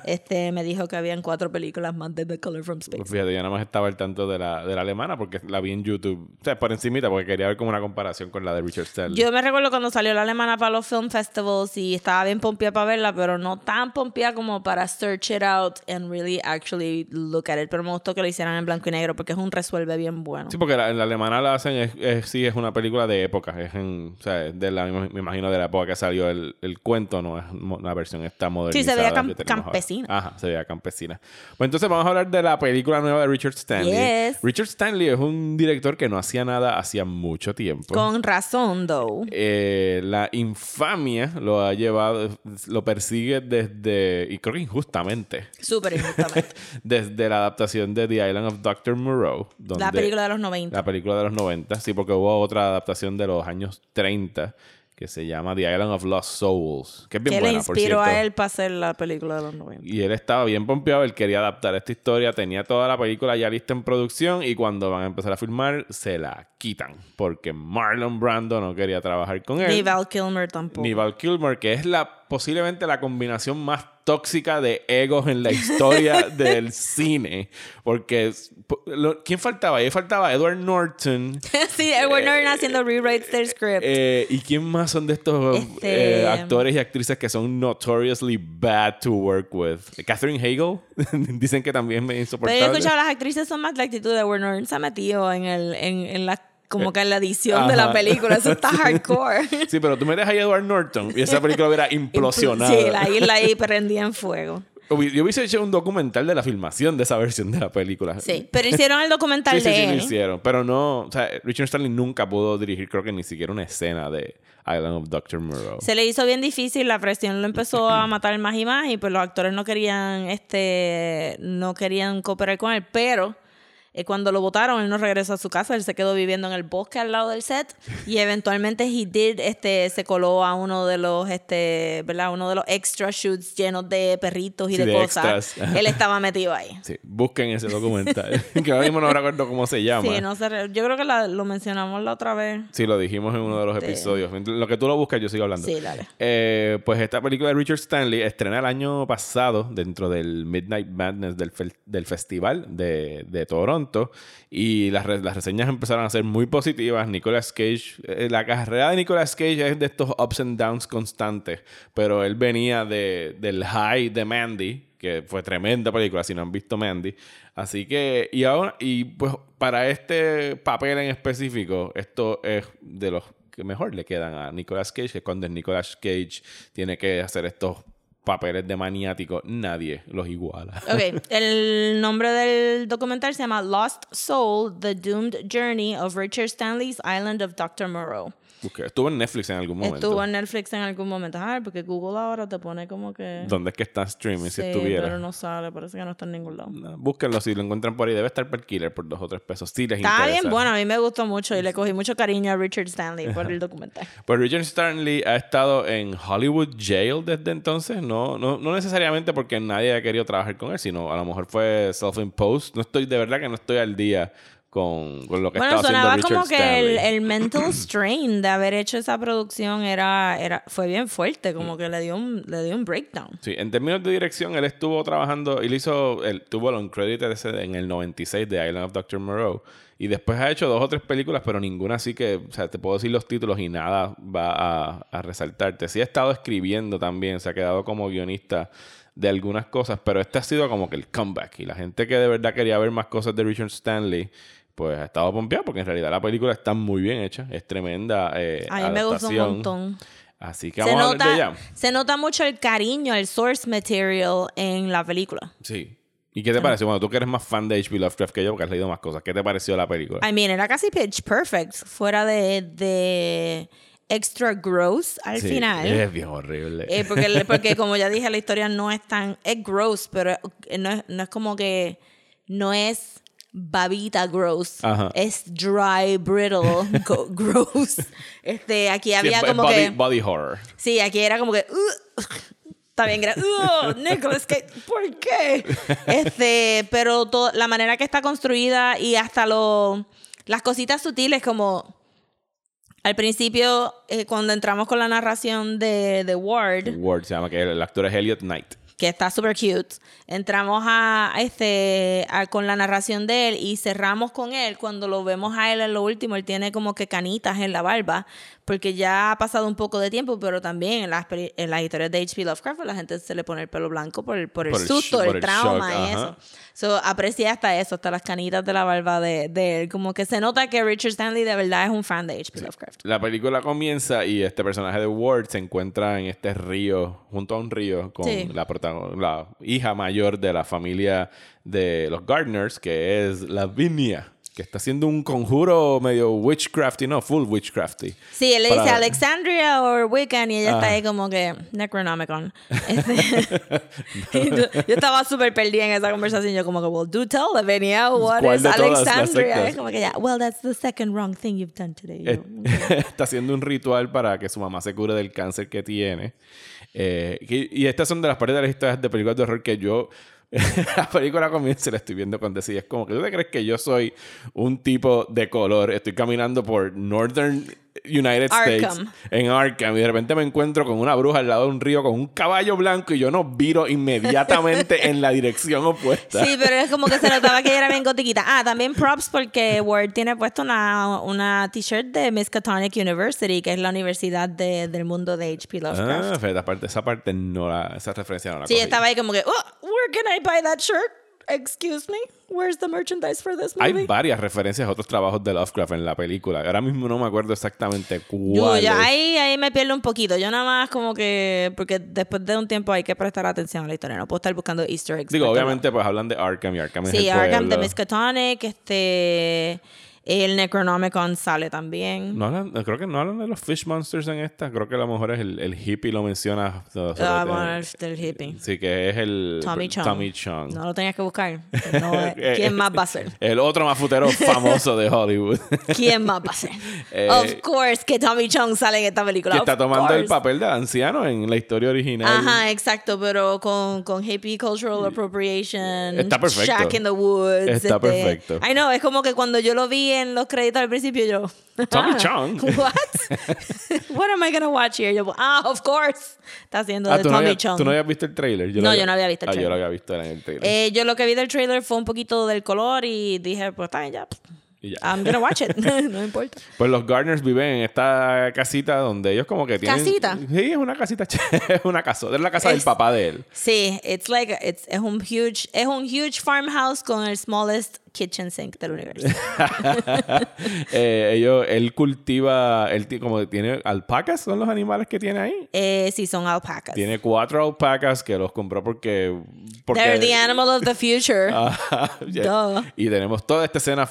Este, me dijo que habían cuatro películas más de The Color from Space. Pues fíjate, yo nada más estaba al tanto de la, de la alemana porque la vi en YouTube. O sea, por encimita, porque quería ver como una comparación con la de Richard Stanley. Yo me recuerdo cuando salió la alemana para los film festivals y estaba bien pompeada para verla, pero no tan pompeada como para search it out and really actually look at it. Pero me gustó que lo hicieran en blanco y negro porque es un resuelve bien bueno. Sí, porque la, en la alemana la hacen, es, es- sí, es una película de época. Es en, o sea, de la, me imagino de la época que salió el, el cuento, no es una versión esta modernizada. veía cam- tenemos ahora. campesina. Ajá, se veía campesina. Pues entonces vamos a hablar de la película nueva de Richard Stanley. Yes. Richard Stanley es un director que no hacía nada hacía mucho tiempo. Con razón, though. Eh, la infamia lo ha llevado, lo persigue desde, y creo que injustamente, Súper injustamente. [LAUGHS] desde la adaptación de The Island of Dr. Moreau. la película de los 90. la película de los 90, sí, porque hubo otra adaptación de los años 30 que se llama The Island of Lost Souls, que es bien que le buena, inspiró a él para hacer la película de los 90. Y él estaba bien pompeado, él quería adaptar esta historia, tenía toda la película ya lista en producción y cuando van a empezar a filmar se la quitan porque Marlon Brando no quería trabajar con él. Ni Val Kilmer tampoco. Ni Val Kilmer, que es la posiblemente la combinación más tóxica de egos en la historia [LAUGHS] del cine. Porque, lo- ¿quién faltaba? Ahí faltaba Edward Norton. [LAUGHS] sí, Edward Norton haciendo rewrites del script. Eh, ¿Y quién más son de estos Este- eh, actores y actrices que son notoriously bad to work with? Catherine Hagel. [LAUGHS] Dicen que también me Pero yo he insoportable. escuchado las actrices son más la actitud de Edward Norton. Se ha metido en, el, en, en la como que en la edición de la película. Eso está hardcore. [LAUGHS] Sí, pero tú metes ahí a Edward Norton y esa película hubiera [LAUGHS] implosionado. Sí, la isla ahí prendía en fuego. Yo hubiese hecho un documental de la filmación de esa versión de la película. Sí, pero hicieron el documental Sí, sí, de sí, lo él. hicieron. Pero no, o sea, Richard Stanley nunca pudo dirigir, creo que ni siquiera una escena de Island of Dr. Moreau. Se le hizo bien difícil, la presión lo empezó a [CLEARS THROAT] matar más y más y pues los actores no querían este no querían cooperar con él, pero eh, cuando lo votaron él no regresó a su casa, él se quedó viviendo en el bosque al lado del set y [LAUGHS] eventualmente he did este se coló a uno de los este, ¿verdad? Uno de los extra shoots llenos de perritos y Sí, de, de cosas. extras. Él estaba metido ahí. [LAUGHS] Sí, busquen ese documental. [LAUGHS] que ahora mismo no recuerdo cómo se llama. Sí, no sé, yo creo que la- lo mencionamos la otra vez. Sí, lo dijimos en uno de los Este- episodios. Lo que tú lo buscas, yo sigo hablando. Sí, dale. Eh, pues esta película de Richard Stanley estrena el año pasado dentro del Midnight Madness del, fel- del festival de, de Toronto y las, las reseñas empezaron a ser muy positivas. Nicolas Cage, eh, la carrera de Nicolas Cage es de estos ups and downs constantes, pero él venía de, del high de Mandy, que fue tremenda película si no han visto Mandy. Así que, y ahora, y pues para este papel en específico, esto es de los que mejor le quedan a Nicolas Cage, que cuando Nicolas Cage tiene que hacer estos papeles de maniático, nadie los iguala. [LAUGHS] Ok, el nombre del documental se llama Lost Soul, The Doomed Journey of Richard Stanley's Island of Dr. Moreau. Busqué. Estuvo en Netflix en algún momento. Estuvo en Netflix en algún momento. Ah, porque Google ahora te pone como que... ¿Dónde es que está streaming Sí, si estuviera? pero no sale, parece que no está en ningún lado. No, Búsquenlo si lo encuentran por ahí. Debe estar per killer por dos o tres pesos. Sí les Está interesa. bien bueno, a mí me gustó mucho y le cogí mucho cariño a Richard Stanley por el [LAUGHS] documental. Pues Richard Stanley ha estado en Hollywood Jail desde entonces. No, no, no necesariamente porque nadie ha querido trabajar con él, sino a lo mejor fue self-imposed. No estoy, de verdad que no estoy al día con, con lo que Bueno, estaba haciendo sonaba Richard como que el, el mental strain de haber hecho esa producción era, era fue bien fuerte, como que le dio un, le dio un breakdown. Sí, en términos de dirección, él estuvo trabajando, él hizo, él tuvo el on-credit en el 96 de Island of Dr. Moreau. Y después ha hecho dos o tres películas, pero ninguna así que, o sea, te puedo decir los títulos y nada va a, a resaltarte. Sí ha estado escribiendo también, se ha quedado como guionista de algunas cosas, pero este ha sido como que el comeback. Y la gente que de verdad quería ver más cosas de Richard Stanley, pues ha estado pompeado, porque en realidad la película está muy bien hecha, es tremenda. eh, A mí me gustó un montón. Así que Se vamos a hablar de nota, ella. se nota mucho el cariño, el source material en la película. Sí. ¿Y qué te pareció? Bueno, tú que eres más fan de H.P. Lovecraft que yo, porque has leído más cosas. ¿Qué te pareció la película? I mean, era casi pitch perfect, fuera de, de extra gross al Sí, final. Es bien horrible. Eh, porque, porque [LAUGHS] como ya dije, la historia no es tan... Es gross, pero no es, no es como que... No es babita gross. Ajá. Es dry, brittle, [LAUGHS] gross. Este, aquí había como body, que... body horror. Sí, aquí era como que. "Ugh". Está bien, gra- "Ugh, Nicolas Cage, ¿por qué? Este, pero to- la manera que está construida y hasta lo, las cositas sutiles, como al principio, eh, cuando entramos con la narración de, de Ward, Ward se llama, que el actor es Elliot Knight. Que está super cute. Entramos a este a- con la narración de él y cerramos con él. Cuando lo vemos a él en lo último, él tiene como que canitas en la barba, porque ya ha pasado un poco de tiempo, pero también en las, en las historias de H.P. Lovecraft a la gente se le pone el pelo blanco por el, por el Por el susto, el, por el trauma shock, y ajá. eso. So, aprecié hasta eso, hasta las canitas de la barba de, de él. Como que se nota que Richard Stanley de verdad es un fan de H.P. Lovecraft. La película comienza y este personaje de Ward se encuentra en este río, junto a un río, con Sí. la, la hija mayor de la familia de los Gardners, que es Lavinia, que está haciendo un conjuro medio witchcrafty, no, full witchcrafty. Sí, él le Para- dice Alexandria o Wiccan y ella está Ah. ahí como que Necronomicon. [LAUGHS] Este, [LAUGHS] yo, yo estaba súper perdida en esa conversación. Yo como que, well, do tell Lavinia what ¿Cuál is Alexandria. Es como que ya, well, that's the second wrong thing you've done today. Yo, [LAUGHS] está haciendo un ritual para que su mamá se cure del cáncer que tiene. Eh, y, y estas son de las partes de las historias de películas de horror que yo. [LAUGHS] la película comienza y la estoy viendo con decir. Es como que tú te crees que yo soy un tipo de color. Estoy caminando por Northern United States Arkham. en Arkham y de repente me encuentro con una bruja al lado de un río con un caballo blanco y yo no viro inmediatamente en la dirección opuesta. Sí, pero es como que se notaba que ella era bien gotiquita. Ah, también props porque Ward tiene puesto una, una t-shirt de Miskatonic University, que es la universidad de- del mundo de H.P. Lovecraft. Ah, fíjate, aparte, esa parte no la, esa referencia no la sí, cogí. estaba ahí como que, oh, where can I buy that shirt? Excuse me, where's the merchandise for this movie? Hay varias referencias a otros trabajos de Lovecraft en la película. Ahora mismo no me acuerdo exactamente Yo, cuál. ya ahí, ahí me pierdo un poquito. Yo nada más como que, porque después de un tiempo hay que prestar atención a la historia. No puedo estar buscando easter eggs. Digo, todo obviamente, pues hablan de Arkham y Arkham es Sí, el Arkham de pueblo. Miskatonic, este, el Necronomicon sale también. No hablan, creo que no hablan de los Fish Monsters en esta. Creo que a lo mejor es el, el hippie lo menciona. Ah, bueno, el del hippie. Sí, que es el Tommy Chong. Tommy Chong. No lo tenías que buscar. [LAUGHS] No, ¿Quién más va a ser? El otro mafutero famoso de Hollywood. [LAUGHS] ¿Quién más va a ser? [LAUGHS] Eh, of course que Tommy Chong sale en esta película. que está tomando el papel del anciano en la historia original. Ajá, exacto, pero con, con hippie cultural appropriation. Está perfecto. Shack in the woods. este, Está perfecto. I know, es como que cuando yo lo vi en los créditos al principio, yo. Tommy ah, Chong. [LAUGHS] What? [LAUGHS] What am I gonna watch here? Yo, ah, of course. Está haciendo Ah, de ¿tú, no Tommy habías, Chong. tú no habías visto el trailer? No, lo yo no había visto el Ah, yo lo trailer. había visto en el trailer. Eh, yo lo que vi del trailer fue un poquito del color y dije, pues está bien, ya. Y ya. I'm gonna watch it. [LAUGHS] no importa. Pues los Garners viven en esta casita donde ellos como que tienen... ¿Casita? Sí, es una casita. es una casa. Es la casa del Es- papá de él. Sí, it's like it's, es un huge es un huge farmhouse con el smallest kitchen sink del universo. [LAUGHS] Eh, ellos, él cultiva... Él como tiene alpacas, son los animales que tiene ahí. eh, sí, son alpacas. Tiene cuatro alpacas que los compró porque... porque They're the animal of the future. [LAUGHS] [LAUGHS] Yeah. Duh. Y tenemos toda esta escena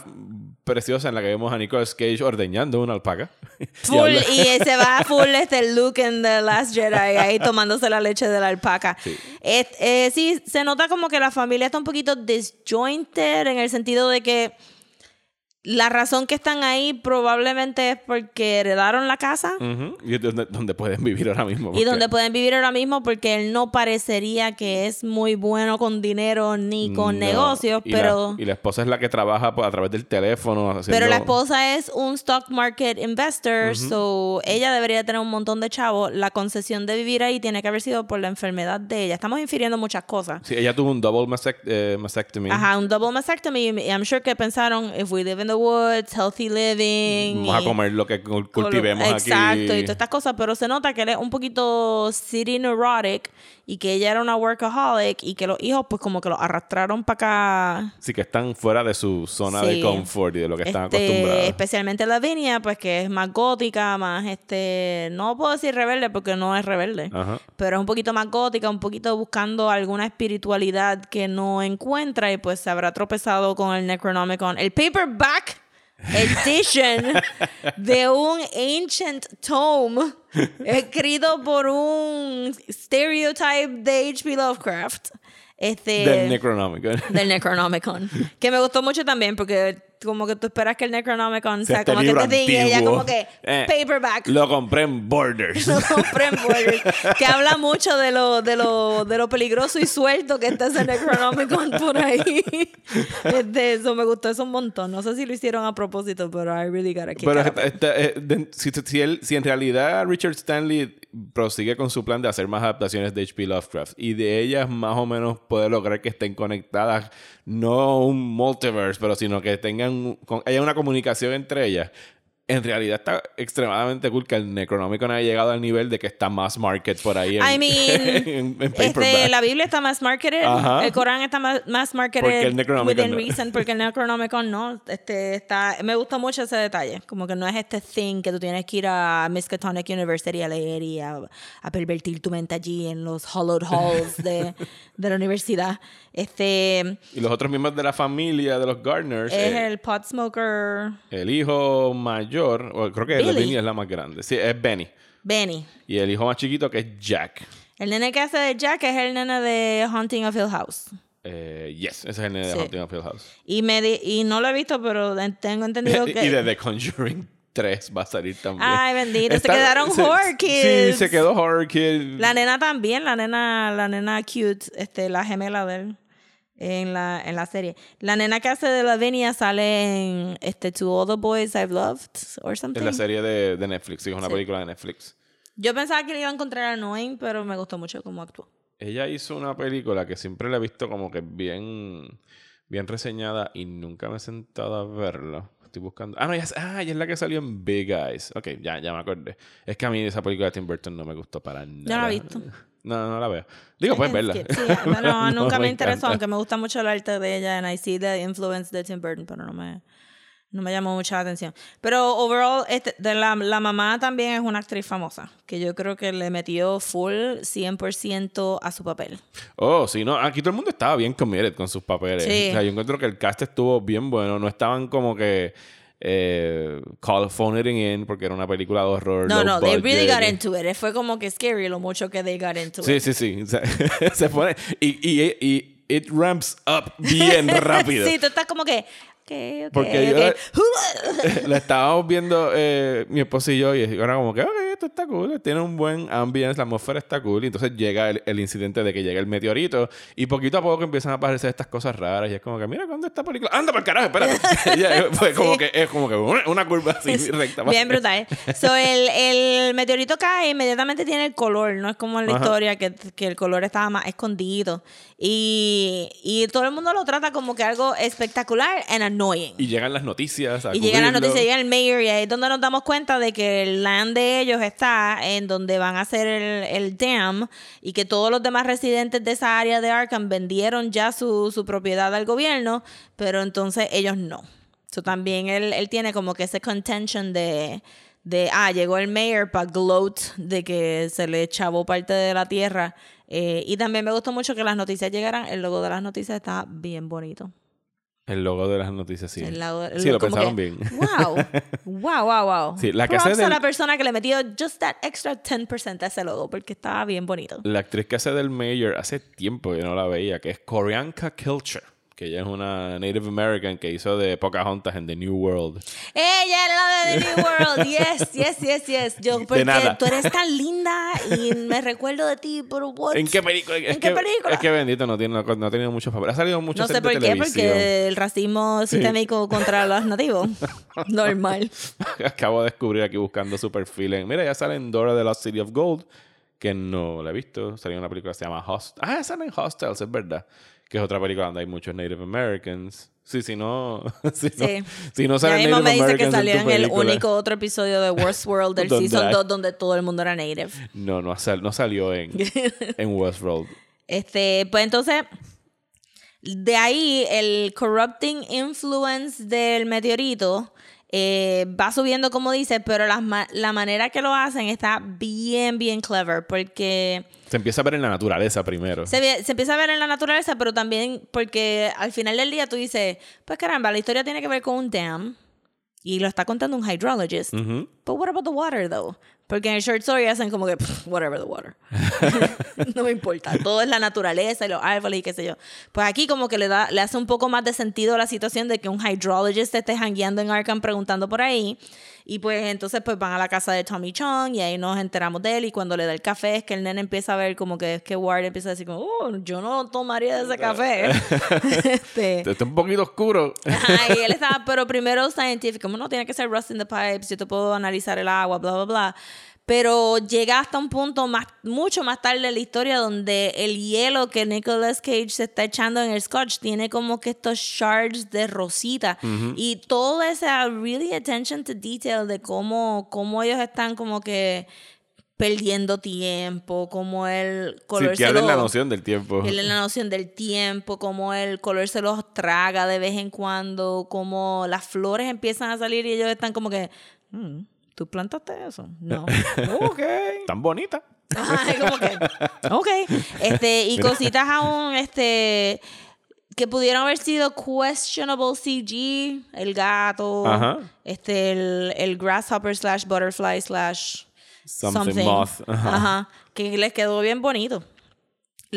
preciosa en la que vemos a Nicolas Cage ordeñando una alpaca. [LAUGHS] Y Full, y se va full este look en The Last Jedi ahí tomándose la leche de la alpaca. Es- eh, sí, se nota como que la familia está un poquito disjointed en el sentido de que la razón que están ahí probablemente es porque heredaron la casa. Y donde, donde pueden vivir ahora mismo. Y porque- donde pueden vivir ahora mismo porque él no parecería que es muy bueno con dinero ni con No. negocios, Y la- pero... y la esposa es la que trabaja a través del teléfono. haciendo- Pero la esposa es un stock market investor, so ella debería tener un montón de chavos. La concesión de vivir ahí tiene que haber sido por la enfermedad de ella. Estamos infiriendo muchas cosas. Sí, ella tuvo un double mastect- eh, mastectomy. Ajá, un double mastectomy. y I'm sure que pensaron, if we live in the woods, healthy living. Vamos a y- comer lo que cultivemos Exacto, aquí. y todas estas cosas, pero se nota que él es un poquito city neurotic y que ella era una workaholic y que los hijos pues como que los arrastraron para acá. Sí, que están fuera de su zona de confort y de lo que están Este, acostumbrados. Especialmente Lavinia, pues que es más gótica, más este, no puedo decir rebelde porque no es rebelde, Ajá. pero es un poquito más gótica, un poquito buscando alguna espiritualidad que no encuentra y pues se habrá tropezado con el Necronomicon, el paperback edition de un ancient tome escrito por un stereotype de H.P. Lovecraft. Este, Del Necronomicon. del Necronomicon. que me gustó mucho también porque como que tú esperas que el Necronomicon sea Este como que te diga ella como que Eh, paperback. Lo compré en Borders. [LAUGHS] Lo compré en Borders, que habla mucho de lo, de, lo, de lo peligroso y suelto que está ese Necronomicon por ahí. [LAUGHS] Este, eso me gustó eso un montón. No sé si lo hicieron a propósito, pero I really got a kick Pero esta- esta- eh, de- si, si él- si en realidad Richard Stanley prosigue con su plan de hacer más adaptaciones de H.P. Lovecraft y de ellas más o menos puede lograr que estén conectadas, no un multiverse, pero sino que tengan con- haya una comunicación entre ellas. En realidad está extremadamente cool que el Necronomicon haya llegado al nivel de que está más market por ahí en, I mean, [LAUGHS] en- en este, la Biblia está más marketed, Ajá. el Corán está más, más marketed Porque el Necronomicon no. reason, porque el Necronomicon no. Este, está, me gusta mucho ese detalle, como que no es este thing que tú tienes que ir a Miskatonic University a leer y a, a pervertir tu mente allí en los hollowed halls de, [LAUGHS] de la universidad. Este Y los otros miembros de la familia de los Gardeners, es eh, el pot smoker el hijo mayor, o creo que. Lavinia es la más grande, sí, es Benny. Benny. Y el hijo más chiquito que es Jack. El nene que hace de Jack es el nene de Haunting of Hill House. Eh, yes, ese es el nene de Sí. Haunting of Hill House. Y, me di- y no lo he visto, pero tengo entendido [LAUGHS] que... y de The Conjuring 3 va a salir también. Ay, bendito, se quedaron se- horror Sí, kids. se quedó Horror Kid. La nena también, la nena, la nena cute, este, la gemela de él en la, en la serie. La nena que hace de Lavinia sale en este, To All the Boys I've Loved or something. Es la serie de, de Netflix, sí, es una Sí. película de Netflix. Yo pensaba que le iba a encontrar annoying, pero me gustó mucho cómo actuó. Ella hizo una película que siempre la he visto como que bien, bien reseñada y nunca me he sentado a verla. Estoy buscando. Ah, no, ya, ah, ella es la que salió en Big Eyes. Ok, ya, ya me acordé. Es que a mí esa película de Tim Burton no me gustó para nada. no la he visto. [LAUGHS] No, no la veo. Digo, puedes verla. Sí, [LAUGHS] No nunca me, interesó, aunque me gusta mucho el arte de ella and I see the influence de Tim Burton, pero no me, no me llamó mucha la atención. Pero overall, este, de la, la mamá también es una actriz famosa, que yo creo que le metió full 100% a su papel. Oh, sí, no. Aquí todo el mundo estaba bien committed con sus papeles. Sí. O sea, yo encuentro que el cast estuvo bien bueno. No estaban como que eh, call phoning in porque era una película de horror. No, no, they really budget. got into it. Fue como que scary lo mucho que they got into Sí, it. sí, sí. [LAUGHS] Sea, se pone. Y, y, y it ramps up bien [LAUGHS] rápido. sí, tú estás como que. Okay, okay, Porque okay. Lo [LAUGHS] estábamos viendo eh, mi esposo y yo y era como que, ok, esto está cool, tiene un buen ambiente, la atmósfera está cool. Y entonces llega el, el incidente de que llega el meteorito y poquito a poco empiezan a aparecer estas cosas raras y es como que, mira, ¿dónde está película? ¡Anda para el carajo! Espérate. [LAUGHS] [LAUGHS] Ya, como Sí. que es como que una, una curva así recta. Bien brutal. So, el, el meteorito cae, inmediatamente tiene el color, no es como en la Ajá. historia que, que el color estaba más escondido. Y, y todo el mundo lo trata como que algo espectacular and annoying. Y llegan las noticias. a Y llega la cubrirlo. noticia, llega el mayor y ahí es donde nos damos cuenta de que el land de ellos está en donde van a hacer el, el dam y que todos los demás residentes de esa área de Arkham vendieron ya su, su propiedad al gobierno, pero entonces ellos no. So, también él, él tiene como que ese contention de, de, ah, llegó el mayor para gloat de que se le chavó parte de la tierra. Eh, y también me gustó mucho que las noticias llegaran, el logo de las noticias está bien bonito. El logo de las noticias, sí. El lado- el sí, lo pensaron que, bien. Wow, [LAUGHS] wow, wow, wow. Sí, la que Props hace a del- la persona que le metió just that extra 10% a ese logo porque estaba bien bonito. La actriz que hace del Mayor hace tiempo yo no la veía, que es Koreanka Kilcher, que ella es una Native American que hizo de Pocahontas en The New World. Ella era la de The New World. [LAUGHS] Yes, yes, yes, yes. Yo, porque tú eres tan linda y me recuerdo de ti, pero what? ¿En qué película? ¿En es qué que, película? Es que bendito no tiene, no ha tenido muchos papeles. Ha salido mucho no sé por qué, porque el racismo sistémico contra los nativos. [LAUGHS] Normal. Acabo de descubrir aquí buscando su perfil. en- Mira, ya sale en Dora de la City of Gold, que no la he visto. Salió una película que se llama Host Ah, sale en Hostels, es verdad. Que es otra película donde hay muchos Native Americans. Sí, si no. [LAUGHS] Si no, Sí. si no salen Native me dice que salió tu en el único otro episodio de Worst [LAUGHS] World del Season hay- 2 donde todo el mundo era native. No, no, sal- no salió en, [LAUGHS] en Westworld. Este, pues entonces, de ahí el corrupting influence del meteorito eh, va subiendo, como dice, pero ma- la manera que lo hacen está bien, bien clever, porque Se empieza a ver en la naturaleza primero. se, ve- se empieza a ver en la naturaleza, pero también porque al final del día tú dices, pues caramba, la historia tiene que ver con un dam y lo está contando un hydrologist. Ujú. but what about the water, though? Porque en el short story hacen como que, "Pff, whatever the water. [LAUGHS] [LAUGHS] no me importa. Todo es la naturaleza y los árboles y qué sé yo. Pues aquí como que le da, le hace un poco más de sentido la situación de que un hydrologist esté jangueando en Arkham preguntando por ahí. Y pues entonces pues van a la casa de Tommy Chong y ahí nos enteramos de él y cuando le da el café es que el nene empieza a ver como que es que Ward empieza a decir como, oh, yo no tomaría ese café. [LAUGHS] este, Esto está un poquito oscuro. Ajá, y él estaba, pero primero scientific, como no tiene que ser rust in the pipes, yo te puedo analizar el agua, bla, bla, bla. Pero llega hasta un punto más, mucho más tarde en la historia donde el hielo que Nicolas Cage se está echando en el scotch tiene como que estos shards de rosita. Y todo ese really attention to detail de cómo, cómo ellos están como que perdiendo tiempo, como el Sí, color se pierden la noción del tiempo. Pierde la noción del tiempo, como el color se los traga de vez en cuando, como las flores empiezan a salir y ellos están como que, "Mm, ¿tú plantaste eso? No. [LAUGHS] ok. Tan bonita. Ajá, como que, ok. Este, y cositas aún, este, que pudieron haber sido questionable CG, el gato, Ajá. este, el, el grasshopper slash butterfly slash Something moth. Ajá. Ajá. Que les quedó bien bonito.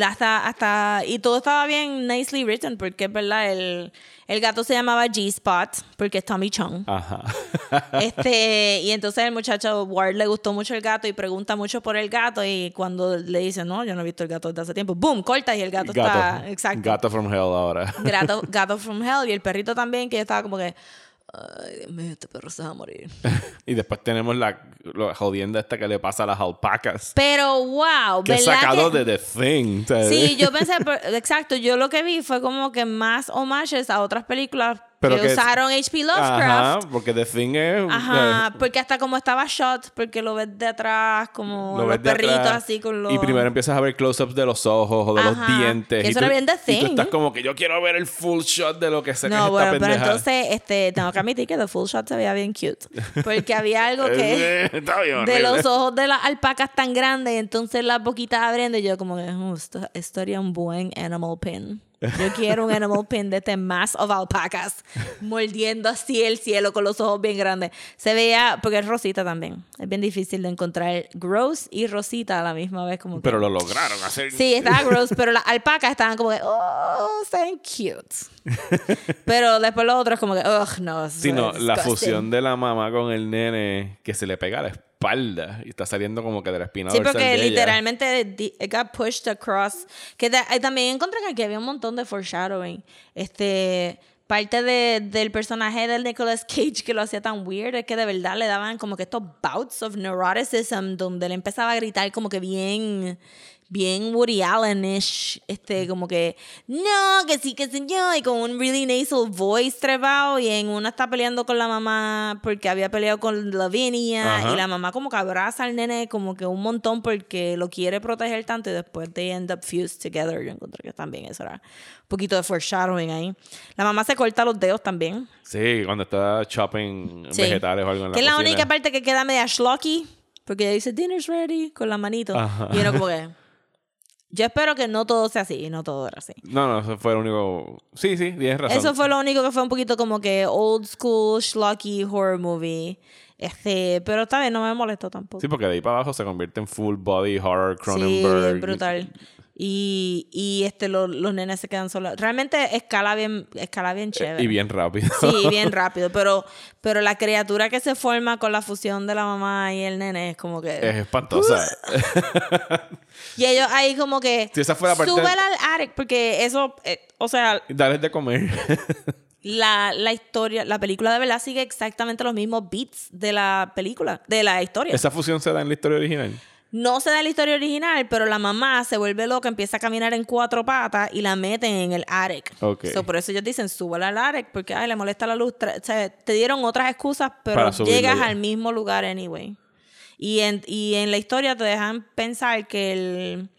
Hasta, hasta, y todo estaba bien nicely written, porque es verdad, el, el gato se llamaba G-Spot, porque es Tommy Chong. Ajá. [LAUGHS] Este, y entonces el muchacho Ward le gustó mucho el gato y pregunta mucho por el gato. Y cuando le dice, no, yo no he visto el gato desde hace tiempo, ¡boom! Corta y el gato, está. Exacto. Gato from hell ahora. Gato, [LAUGHS] gato from hell. Y el perrito también, que estaba como que, ay, Dios mío, este perro se va a morir. [LAUGHS] y después tenemos la, la jodienda esta que le pasa a las alpacas. Pero wow, Que ¿verdad? sacado que- de The Thing. ¿sabes? Sí, yo pensé, pero- exacto, yo lo que vi fue como que más homages a otras películas Pero que, que- usaron H.P. Ajá, Lovecraft. porque The Thing es... Ajá, porque hasta como estaba shot, porque lo ves de atrás, como lo los ves perritos atrás, así con los... Y primero empiezas a ver close-ups de los ojos o de Ajá, los dientes. que y eso tú, era bien The y tú Thing. estás como que yo quiero ver el full shot de lo que que es No, esta bueno, pero entonces este, tengo que admitir que The Full Shot se veía bien cute. Porque había algo que... [LAUGHS] Está bien de los ojos de las alpacas tan grandes, entonces las boquitas abriendo y yo como que, "Oh, esto, esto haría un buen animal pin. Yo quiero un animal pin de este mass of alpacas mordiendo así el cielo con los ojos bien grandes. Se veía, porque es rosita también. Es bien difícil de encontrar gross y rosita a la misma vez como que- Pero lo lograron hacer. Sí, estaba gross, pero las alpacas estaban como que, oh, están cute. Pero después los otros como que, ugh, no. eso Sí, la disgusting". fusión de la mamá con el nene que se le pega la espalda y está saliendo como que de la espina Sí, dorsal porque literalmente it got pushed across. Que eh, también encontré que aquí había un montón de foreshadowing. Este, parte de, del personaje del Nicolas Cage que lo hacía tan weird es que de verdad le daban como que estos bouts of neuroticism donde él empezaba a gritar como que bien bien Woody Allen-ish, este, como que, no, que sí, que yo, y con un really nasal voice trepado, y en una está peleando con la mamá porque había peleado con Lavinia, Ajá. y la mamá como que abraza al nene como que un montón porque lo quiere proteger tanto, y después they end up fused together. Yo encontré que también eso era un poquito de foreshadowing ahí. La mamá se corta los dedos también. Sí, cuando está chopping Sí. vegetales o algo en la Que es la cocina. única parte que queda media schlocky, porque ella dice, dinner's ready, con la manito. Ajá. Y uno como que... Yo espero que no todo sea así, y no todo era así. No, no, eso fue el único... Sí, sí, tienes razón. Eso fue lo único que fue un poquito como que old school, schlocky horror movie. Este, pero está bien, no me molestó tampoco. Sí, porque de ahí para abajo se convierte en full body horror Sí, Cronenberg. bien brutal. Y, y este, lo- los nenes se quedan solos. Realmente escala bien, escala bien chévere. Eh, Y bien rápido. Sí, bien [LAUGHS] rápido. Pero, pero la criatura que se forma con la fusión de la mamá y el nene es como que. Es espantosa. Y ellos ahí como que. Si esa fue la parte- Súbela al attic, porque eso. eh, o sea, Dale de comer. [LAUGHS] la, la historia, la película de verdad sigue exactamente los mismos beats de la película, de la historia. Esa fusión se da en la historia original. No se da la historia original, pero la mamá se vuelve loca, empieza a caminar en cuatro patas y la meten en el attic. Ok. So, por eso ellos dicen, súbela al attic, porque ay, le molesta la luz. Tra- o sea, te dieron otras excusas, pero llegas ya. al mismo lugar anyway. Y en, y en la historia te dejan pensar que el,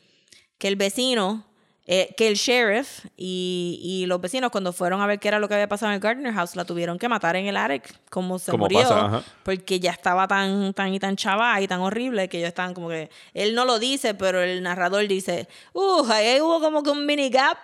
que el vecino, eh, que el sheriff y, y los vecinos cuando fueron a ver qué era lo que había pasado en el Gardner House, la tuvieron que matar en el attic, como se Como murió, pasa, porque ya estaba tan, tan y tan chava y tan horrible que ellos estaban como que, él no lo dice, pero el narrador dice, uh, ahí hubo como que un mini gap,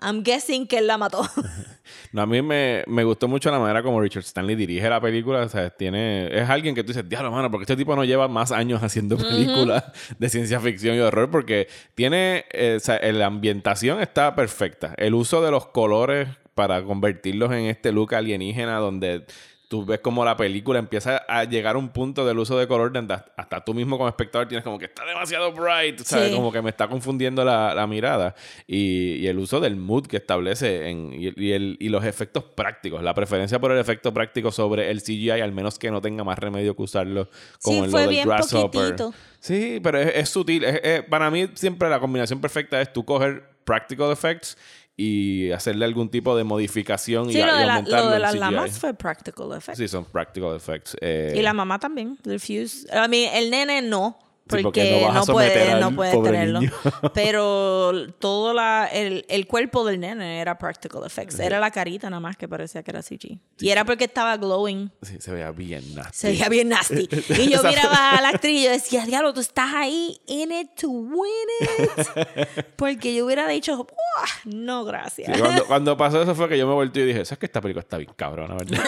I'm guessing que él la mató. [LAUGHS] No, a mí me, me gustó mucho la manera como Richard Stanley dirige la película. O sea, tiene, es alguien que tú dices, diablo, mano, porque este tipo no lleva más años [LAUGHS] haciendo películas de ciencia ficción y horror, porque tiene, eh, o sea, la ambientación está perfecta. El uso de los colores para convertirlos en este look alienígena donde tú ves como la película empieza a llegar a un punto del uso de color donde hasta, tú mismo como espectador tienes como que está demasiado bright, ¿sabes? Sí. Como que me está confundiendo la, la mirada. Y, y el uso del mood que establece en, y, y el- y los efectos prácticos. La preferencia por el efecto práctico sobre el CGI, al menos que no tenga más remedio que usarlo como Sí, en fue lo del bien Grasshopper. poquitito. Sí, pero es, es sutil. Es- es- para mí siempre la combinación perfecta es tú coger practical effects y hacerle algún tipo de modificación Sí, y, lo y de, la- lo de las lamas fue practical effect. Sí, son practical effects. Eh, Y la mamá también, el fuse. A mí, el nene no. Sí, Porque, no vas puede, al no puede pobre tenerlo. niño. [LAUGHS] Pero todo la, el, el cuerpo del nene era practical effects. Era la carita nada más que parecía que era CG. Y era porque estaba glowing. sí, se veía bien nasty. Se veía bien nasty. [LAUGHS] Y yo miraba a la [LAUGHS] actriz y yo decía, diablo, tú estás ahí in it to win it. Porque yo hubiera dicho, "Buah, no, gracias. Cuando, cuando pasó eso fue que yo me volteé y dije, ¿sabes que esta película está bien cabrona, verdad?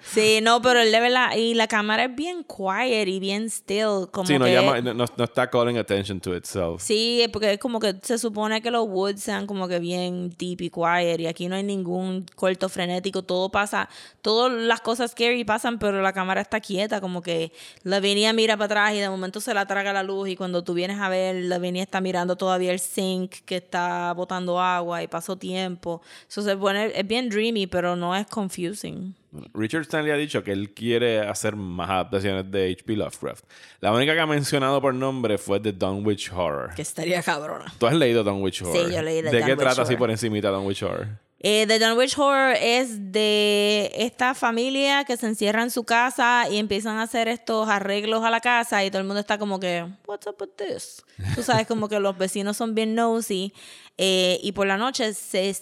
Sí, no, pero el de verdad, y la cámara es bien quiet y bien still. Como sí, no, que, llama- no, no- está calling attention to itself. Sí, porque es como que se supone que los woods sean como que bien deep y quiet y aquí no hay ningún corto frenético, todo pasa, todas las cosas scary pasan, pero la cámara está quieta, como que Lavinia mira para atrás y de momento se la traga la luz y cuando tú vienes a ver, Lavinia está mirando todavía el sink que está botando agua y pasó tiempo. Eso se pone, es bien dreamy, pero no es confusing. Richard Stanley ha dicho que él quiere hacer más adaptaciones de H.P. Lovecraft. La única que ha mencionado por nombre fue The Dunwich Horror. Que estaría cabrona. ¿Tú has leído Dunwich Horror? yo leí The ¿De qué Dunwich trata así Horror. por encimita Dunwich Horror? Eh, The Dunwich Horror es de esta familia que se encierra en su casa y empiezan a hacer estos arreglos a la casa y todo el mundo está como que, what's up with this? Tú sabes, como que los vecinos son bien nosy eh, y por la noche se,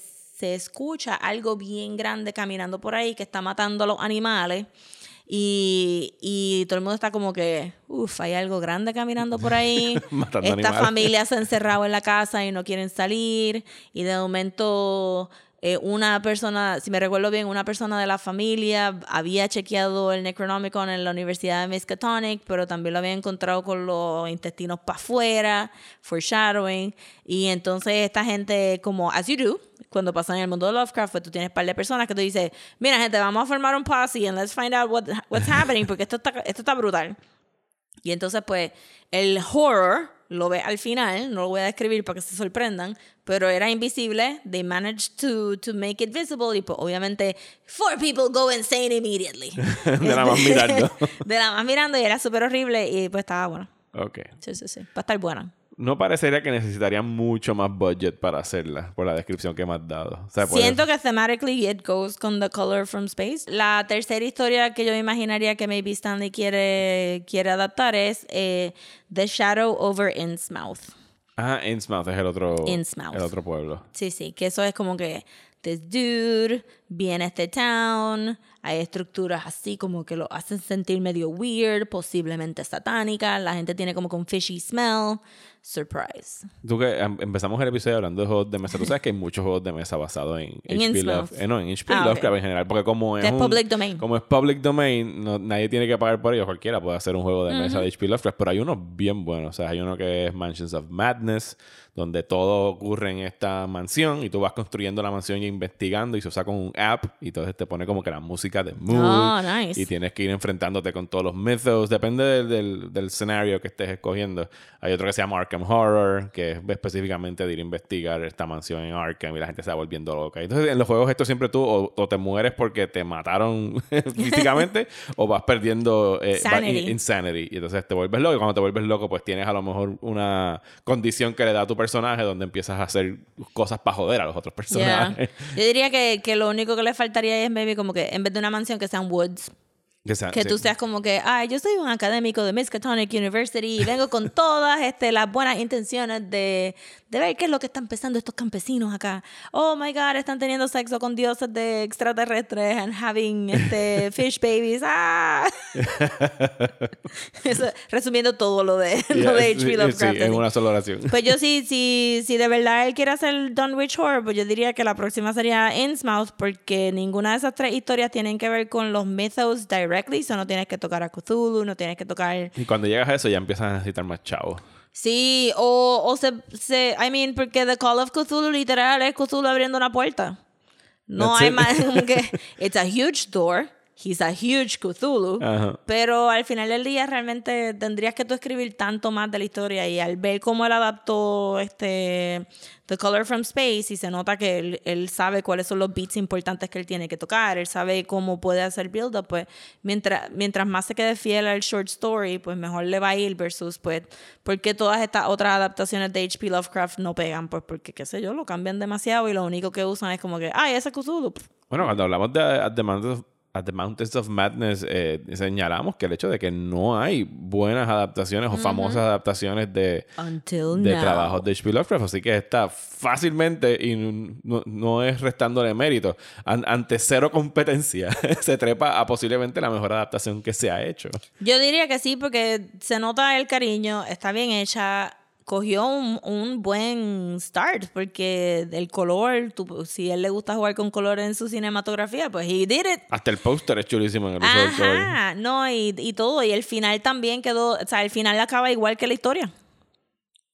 se escucha algo bien grande caminando por ahí que está matando a los animales. Y, y todo el mundo está como que, uff, hay algo grande caminando por ahí. [LAUGHS] Esta animales. familia se ha encerrado en la casa y no quieren salir. Y de momento, eh, una persona, si me recuerdo bien, una persona de la familia había chequeado el Necronomicon en la Universidad de Miskatonic, pero también lo había encontrado con los intestinos para afuera, foreshadowing. Y entonces esta gente, como as you do, cuando pasan en el mundo de Lovecraft, pues tú tienes un par de personas que tú dices, mira gente, vamos a formar un posse and let's find out what, what's happening, porque esto está, esto está brutal. Y entonces, pues, el horror lo ve al final, no lo voy a describir para que se sorprendan, pero era invisible. They managed to, to make it visible y pues obviamente four people go insane immediately. [LAUGHS] De nada más mirando. [LAUGHS] De nada más mirando y era súper horrible y pues estaba bueno. Ok. Sí, sí, sí. Va a estar buena. No parecería que necesitarían mucho más budget para hacerla, por la descripción que me has dado. O sea, por- Siento que thematically it goes con The Color from Space. La tercera historia que yo imaginaría que maybe Stanley quiere, quiere adaptar es eh, The Shadow over Innsmouth. Ah, Innsmouth es el otro, Innsmouth. el otro pueblo. Sí, sí, que eso es como que this dude viene a este town, hay estructuras así como que lo hacen sentir medio weird, posiblemente satánicas, la gente tiene como un fishy smell, surprise. Tú que em- empezamos el episodio hablando de juegos de mesa. Tú sabes que hay muchos juegos de mesa basados en, HP Innsmouth. Love. eh, no, en HP Ah. Lovecraft en general. Porque como es, un- public domain. Como es public domain, no- nadie tiene que pagar por ello. Cualquiera puede hacer un juego de mesa de HP Lovecraft. Pero hay unos bien buenos. O sea, hay uno que es Mansions of Madness, donde todo ocurre en esta mansión y tú vas construyendo la mansión y investigando y se usa con un app y entonces te pone como que la música de mood Oh, nice. y tienes que ir enfrentándote con todos los mythos depende del, del, del escenario que estés escogiendo hay otro que se llama Arkham Horror que es específicamente de ir a investigar esta mansión en Arkham y la gente se va volviendo loca entonces en los juegos esto siempre tú o, o te mueres porque te mataron [LAUGHS] físicamente [LAUGHS] o vas perdiendo eh, va- Sanity. in- insanity y entonces te vuelves loco y cuando te vuelves loco pues tienes a lo mejor una condición que le da a tu personaje donde empiezas a hacer cosas para joder a los otros Yeah. personajes Yo diría que, que lo único que le faltaría es maybe como que en vez de una mansión que sean woods. Que, sea- Que sí. tú seas como que, ay, yo soy un académico de Miskatonic University y vengo con [LAUGHS] todas este, las buenas intenciones de, de ver qué es lo que están pensando estos campesinos acá. Oh my God, están teniendo sexo con dioses de extraterrestres and having este, [LAUGHS] fish babies. ¡Ah! [LAUGHS] Eso, resumiendo todo lo de, lo de Sí, H.P. Lovecraft. Sí, en una sola oración. Pues yo sí, sí, si de verdad él quiere hacer Dunwich Horror, pues yo diría que la próxima sería Innsmouth, porque ninguna de esas tres historias tienen que ver con los mythos directly, so no tienes que tocar a Cthulhu, no tienes que tocar... Y cuando llegas a eso ya empiezas a necesitar más chavos. Sí, o, o se, se... I mean, porque The Call of Cthulhu literal es Cthulhu abriendo una puerta. No That's hay it. más como que... [LAUGHS] It's a huge door. He's a huge Cthulhu. Ajá. Pero al final del día realmente tendrías que tú escribir tanto más de la historia y al ver cómo él adaptó este The Color from Space y se nota que él, él sabe cuáles son los beats importantes que él tiene que tocar, él sabe cómo puede hacer build up, pues mientras, mientras más se quede fiel al short story, pues mejor le va a ir versus pues porque todas estas otras adaptaciones de H.P. Lovecraft no pegan, pues porque qué sé yo, lo cambian demasiado y lo único que usan es como que, ay, ese es Cthulhu. Bueno, cuando hablamos de of, At the Mountains of Madness, eh, señalamos que el hecho de que no hay buenas adaptaciones o famosas adaptaciones de, Until de now. trabajos de H.P. Lovecraft, así que está fácilmente y no, no es restándole mérito. An- ante cero competencia, [LAUGHS] se trepa a posiblemente la mejor adaptación que se ha hecho. Yo diría que sí, porque se nota el cariño, está bien hecha, cogió un, un buen start, porque el color, tú- si él le gusta jugar con color en su cinematografía, pues he did it. Hasta el póster es chulísimo en el. Ajá, no, y, y todo, y el final también quedó, o sea, el final acaba igual que la historia.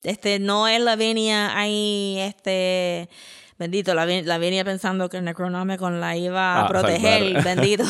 Este, no es Lavinia ahí, este, bendito, Lavi- Lavinia pensando que el Necronomicon la iba a Ah, proteger, [LAUGHS] bendito.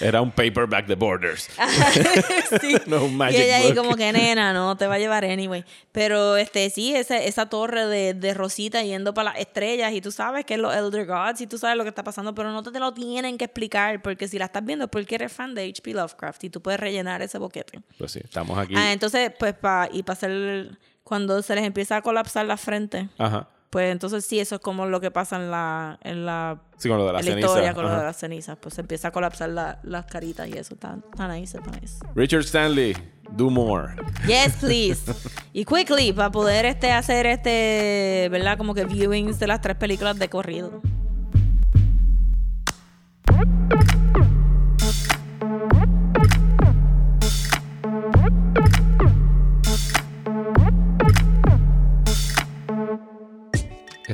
Era un paperback de Borders. [LAUGHS] Sí. [LAUGHS] No, un y magic ella ahí como que nena, no te va a llevar anyway. Pero este sí, esa, esa torre de, de Rosita yendo para las estrellas y tú sabes que es los Elder Gods y tú sabes lo que está pasando, pero no te, te lo tienen que explicar porque si la estás viendo es porque eres fan de H.P. Lovecraft y tú puedes rellenar ese boquete. Pues sí, estamos aquí. Ah, entonces, pues, pa, y para hacer, cuando se les empieza a colapsar la frente, Ajá. Pues entonces sí, eso es como lo que pasa en la, en la, Sí, con lo de la en la ceniza. historia con lo de las cenizas. Pues se empieza a colapsar la- las caritas y eso está, está nice, está nice. Richard Stanley, do more. Yes, please. [LAUGHS] Y quickly, para poder este, hacer este, ¿verdad? Como que viewings de las tres películas de corrido.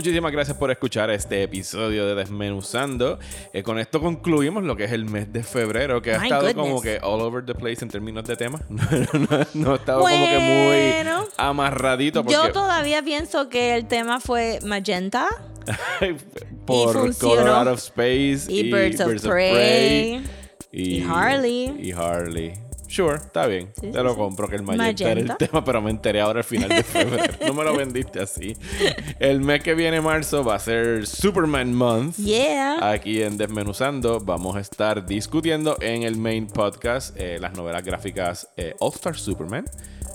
Muchísimas gracias por escuchar este episodio de Desmenuzando. Eh, con esto concluimos lo que es el mes de febrero, que ha My estado goodness. como que all over the place en términos de temas. [LAUGHS] No, no- no ha estado como que Bueno. muy amarradito porque Yo todavía pienso que el tema fue Magenta [LAUGHS] por. Color Out of Space y, Birds, of, Prey. y Harley. Y Harley. Sure, está bien. Sí, Te sí, lo sí. compro que el magenta, era el tema, pero me enteré ahora al final de febrero. no me lo vendiste así. El mes que viene, marzo, va a ser Superman Month. Yeah. Aquí en Desmenuzando vamos a estar discutiendo en el main podcast eh, las novelas gráficas eh, All Star Superman,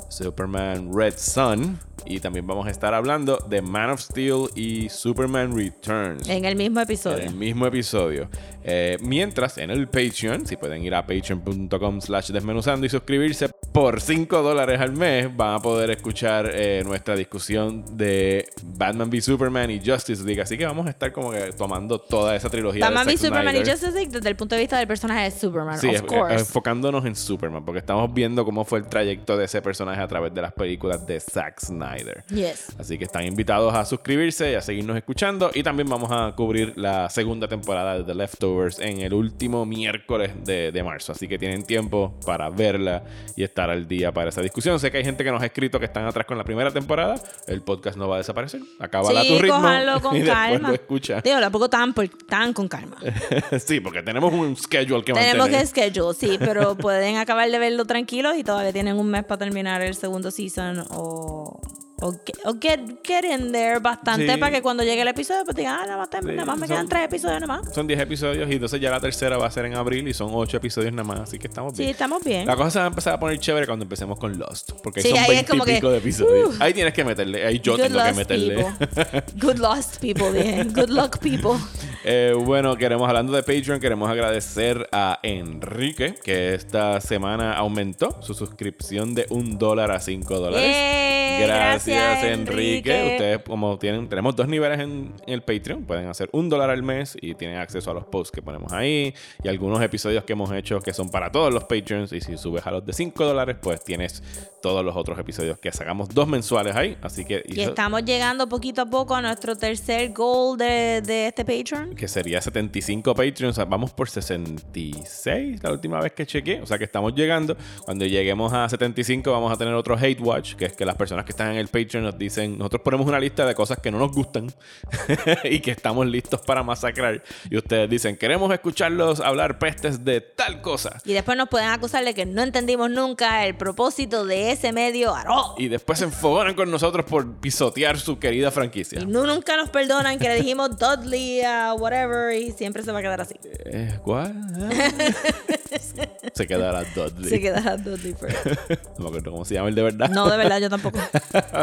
Superman Red Sun y también vamos a estar hablando de Man of Steel y Superman Returns En el mismo en episodio. el mismo episodio. Eh, mientras en el Patreon, si pueden ir a patreon.com slash desmenuzando y suscribirse por 5 dólares al mes, van a poder escuchar eh, nuestra discusión de Batman v Superman y Justice League. Así que vamos a estar como que tomando toda esa trilogía. Batman v Superman y. Justice League desde el punto de vista del personaje de Superman, Sí, of course. enfocándonos en Superman, porque estamos viendo cómo fue el trayecto de ese personaje a través de las películas de Zack Snyder. Yes. Así que están invitados a suscribirse y a seguirnos escuchando. Y también vamos a cubrir la segunda temporada de The Leftovers en el último miércoles de, de marzo. Así que tienen tiempo para verla y estar al día para esa discusión. Sé que hay gente que nos ha escrito que están atrás con la primera temporada. El podcast no va a desaparecer. Acaba a tu Sí, ritmo. [LAUGHS] con y calma. lo escucha. Digo, tampoco tan, por- tan con calma. [LAUGHS] sí, porque tenemos un schedule que Tenemos mantener. que schedule, sí, pero pueden acabar de verlo tranquilos y todavía tienen un mes para terminar el segundo season o, o, ge- o get, get in there bastante Sí. para que cuando llegue el episodio pues digan, ah, nada más, te- nada más me son- quedan tres episodios nada más. Son 10 episodios y entonces ya la tercera va a ser en abril y son 8 episodios nada más, así que estamos Sí, bien. estamos bien. La cosa se va a empezar a poner chévere cuando empecemos con Lost, porque Sí, son ahí es 20 y como que, pico de episodios. uh, ahí tienes que meterle, ahí yo tengo que meterle. Good lost people, bien. Good luck people. [LAUGHS] Eh, bueno, queremos, hablando de Patreon, queremos agradecer a Enrique, que esta semana aumentó su suscripción de un dólar a 5 dólares. Gracias, gracias, Enrique. Enrique. Ustedes, como tienen, tenemos dos niveles en, en el Patreon, pueden hacer un dólar al mes y tienen acceso a los posts que ponemos ahí y algunos episodios que hemos hecho que son para todos los Patreons. Y si subes a los de 5 dólares, pues tienes todos los otros episodios que sacamos dos mensuales ahí. Así que. Y estamos llegando poquito a poco a nuestro tercer goal de, de este Patreon. que sería 75 Patreons. Vamos por 66 la última vez que chequeé. O sea, que estamos llegando. Cuando lleguemos a 75 vamos a tener otro Hate Watch, que es que las personas que están en el Patreon nos dicen, nosotros ponemos una lista de cosas que no nos gustan [LAUGHS] y que estamos listos para masacrar. Y ustedes dicen, queremos escucharlos hablar pestes de tal cosa. Y después nos pueden acusar de que no entendimos nunca el propósito de ese medio all. Y después se enfogonan con nosotros por pisotear su querida franquicia. Y no, nunca nos perdonan que le dijimos [LAUGHS] Dudley a whatever y siempre se va a quedar así. Eh, ¿Cuál? [LAUGHS] se quedará Dudley. Se quedará Dudley first. No me acuerdo cómo se llama el de verdad. No, de verdad, yo tampoco.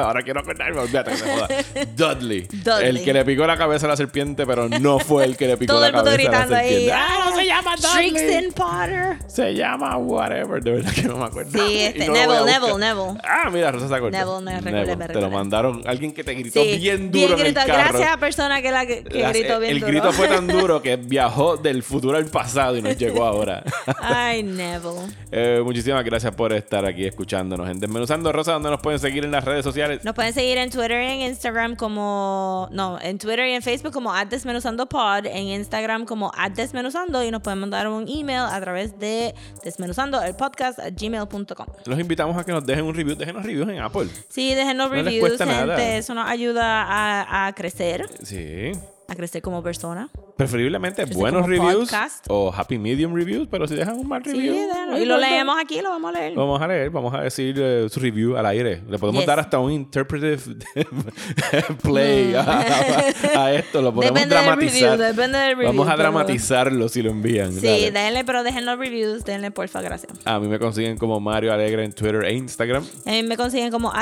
Ahora quiero acordarme, olvídate que se joda. [LAUGHS] Dudley. Dudley. El que le picó la cabeza a la serpiente, pero no fue el que le picó la el cabeza a la gritando ahí. serpiente. ¡Ah, no se llama Dudley! Potter. Se llama whatever, de verdad que no me acuerdo. Sí, este, no Neville. Neville, Neville. Ah, mira, Rosa se acordó. Neville, recordé, me Te lo mandaron alguien que te gritó Sí, bien duro en el carro. Gracias a persona que, la, que, que Las- gritó el- bien el duro. grito fue tan duro [LAUGHS] que viajó del futuro al pasado y nos llegó ahora. Ay, Neville. Eh, muchísimas gracias por estar aquí escuchándonos en Desmenuzando Rosa, donde nos pueden seguir en las redes sociales. Nos pueden seguir en Twitter y en Instagram como... No, en Twitter y en Facebook como @desmenuzandopod, en Instagram como @desmenuzando y nos pueden mandar un email a través de desmenuzando el podcast a gmail.com. Los invitamos a que nos dejen un review. Déjenos reviews en Apple. Sí, déjenos No reviews, gente. nada. Eso nos ayuda a, a crecer, Sí. A crecer como persona. Preferiblemente buenos reviews podcast. o happy medium reviews, pero si dejan un mal review. no y lo leemos aquí, lo vamos a leer. Vamos a leer, vamos a decir eh, su review al aire. Le podemos Yes. dar hasta un interpretive [LAUGHS] play a, a- a esto. Lo podemos Mm. Del dramatizar. review, depende del review. Vamos a pero- dramatizarlo si lo envían. Sí, Dale. denle, pero dejen los reviews, denle porfa, gracias. A mí me consiguen como Mario Alegre en Twitter e Instagram. A mí me consiguen como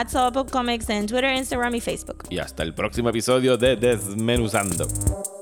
@comics en Twitter, Instagram y Facebook. Y hasta el próximo episodio de Desmenuzando. Bye.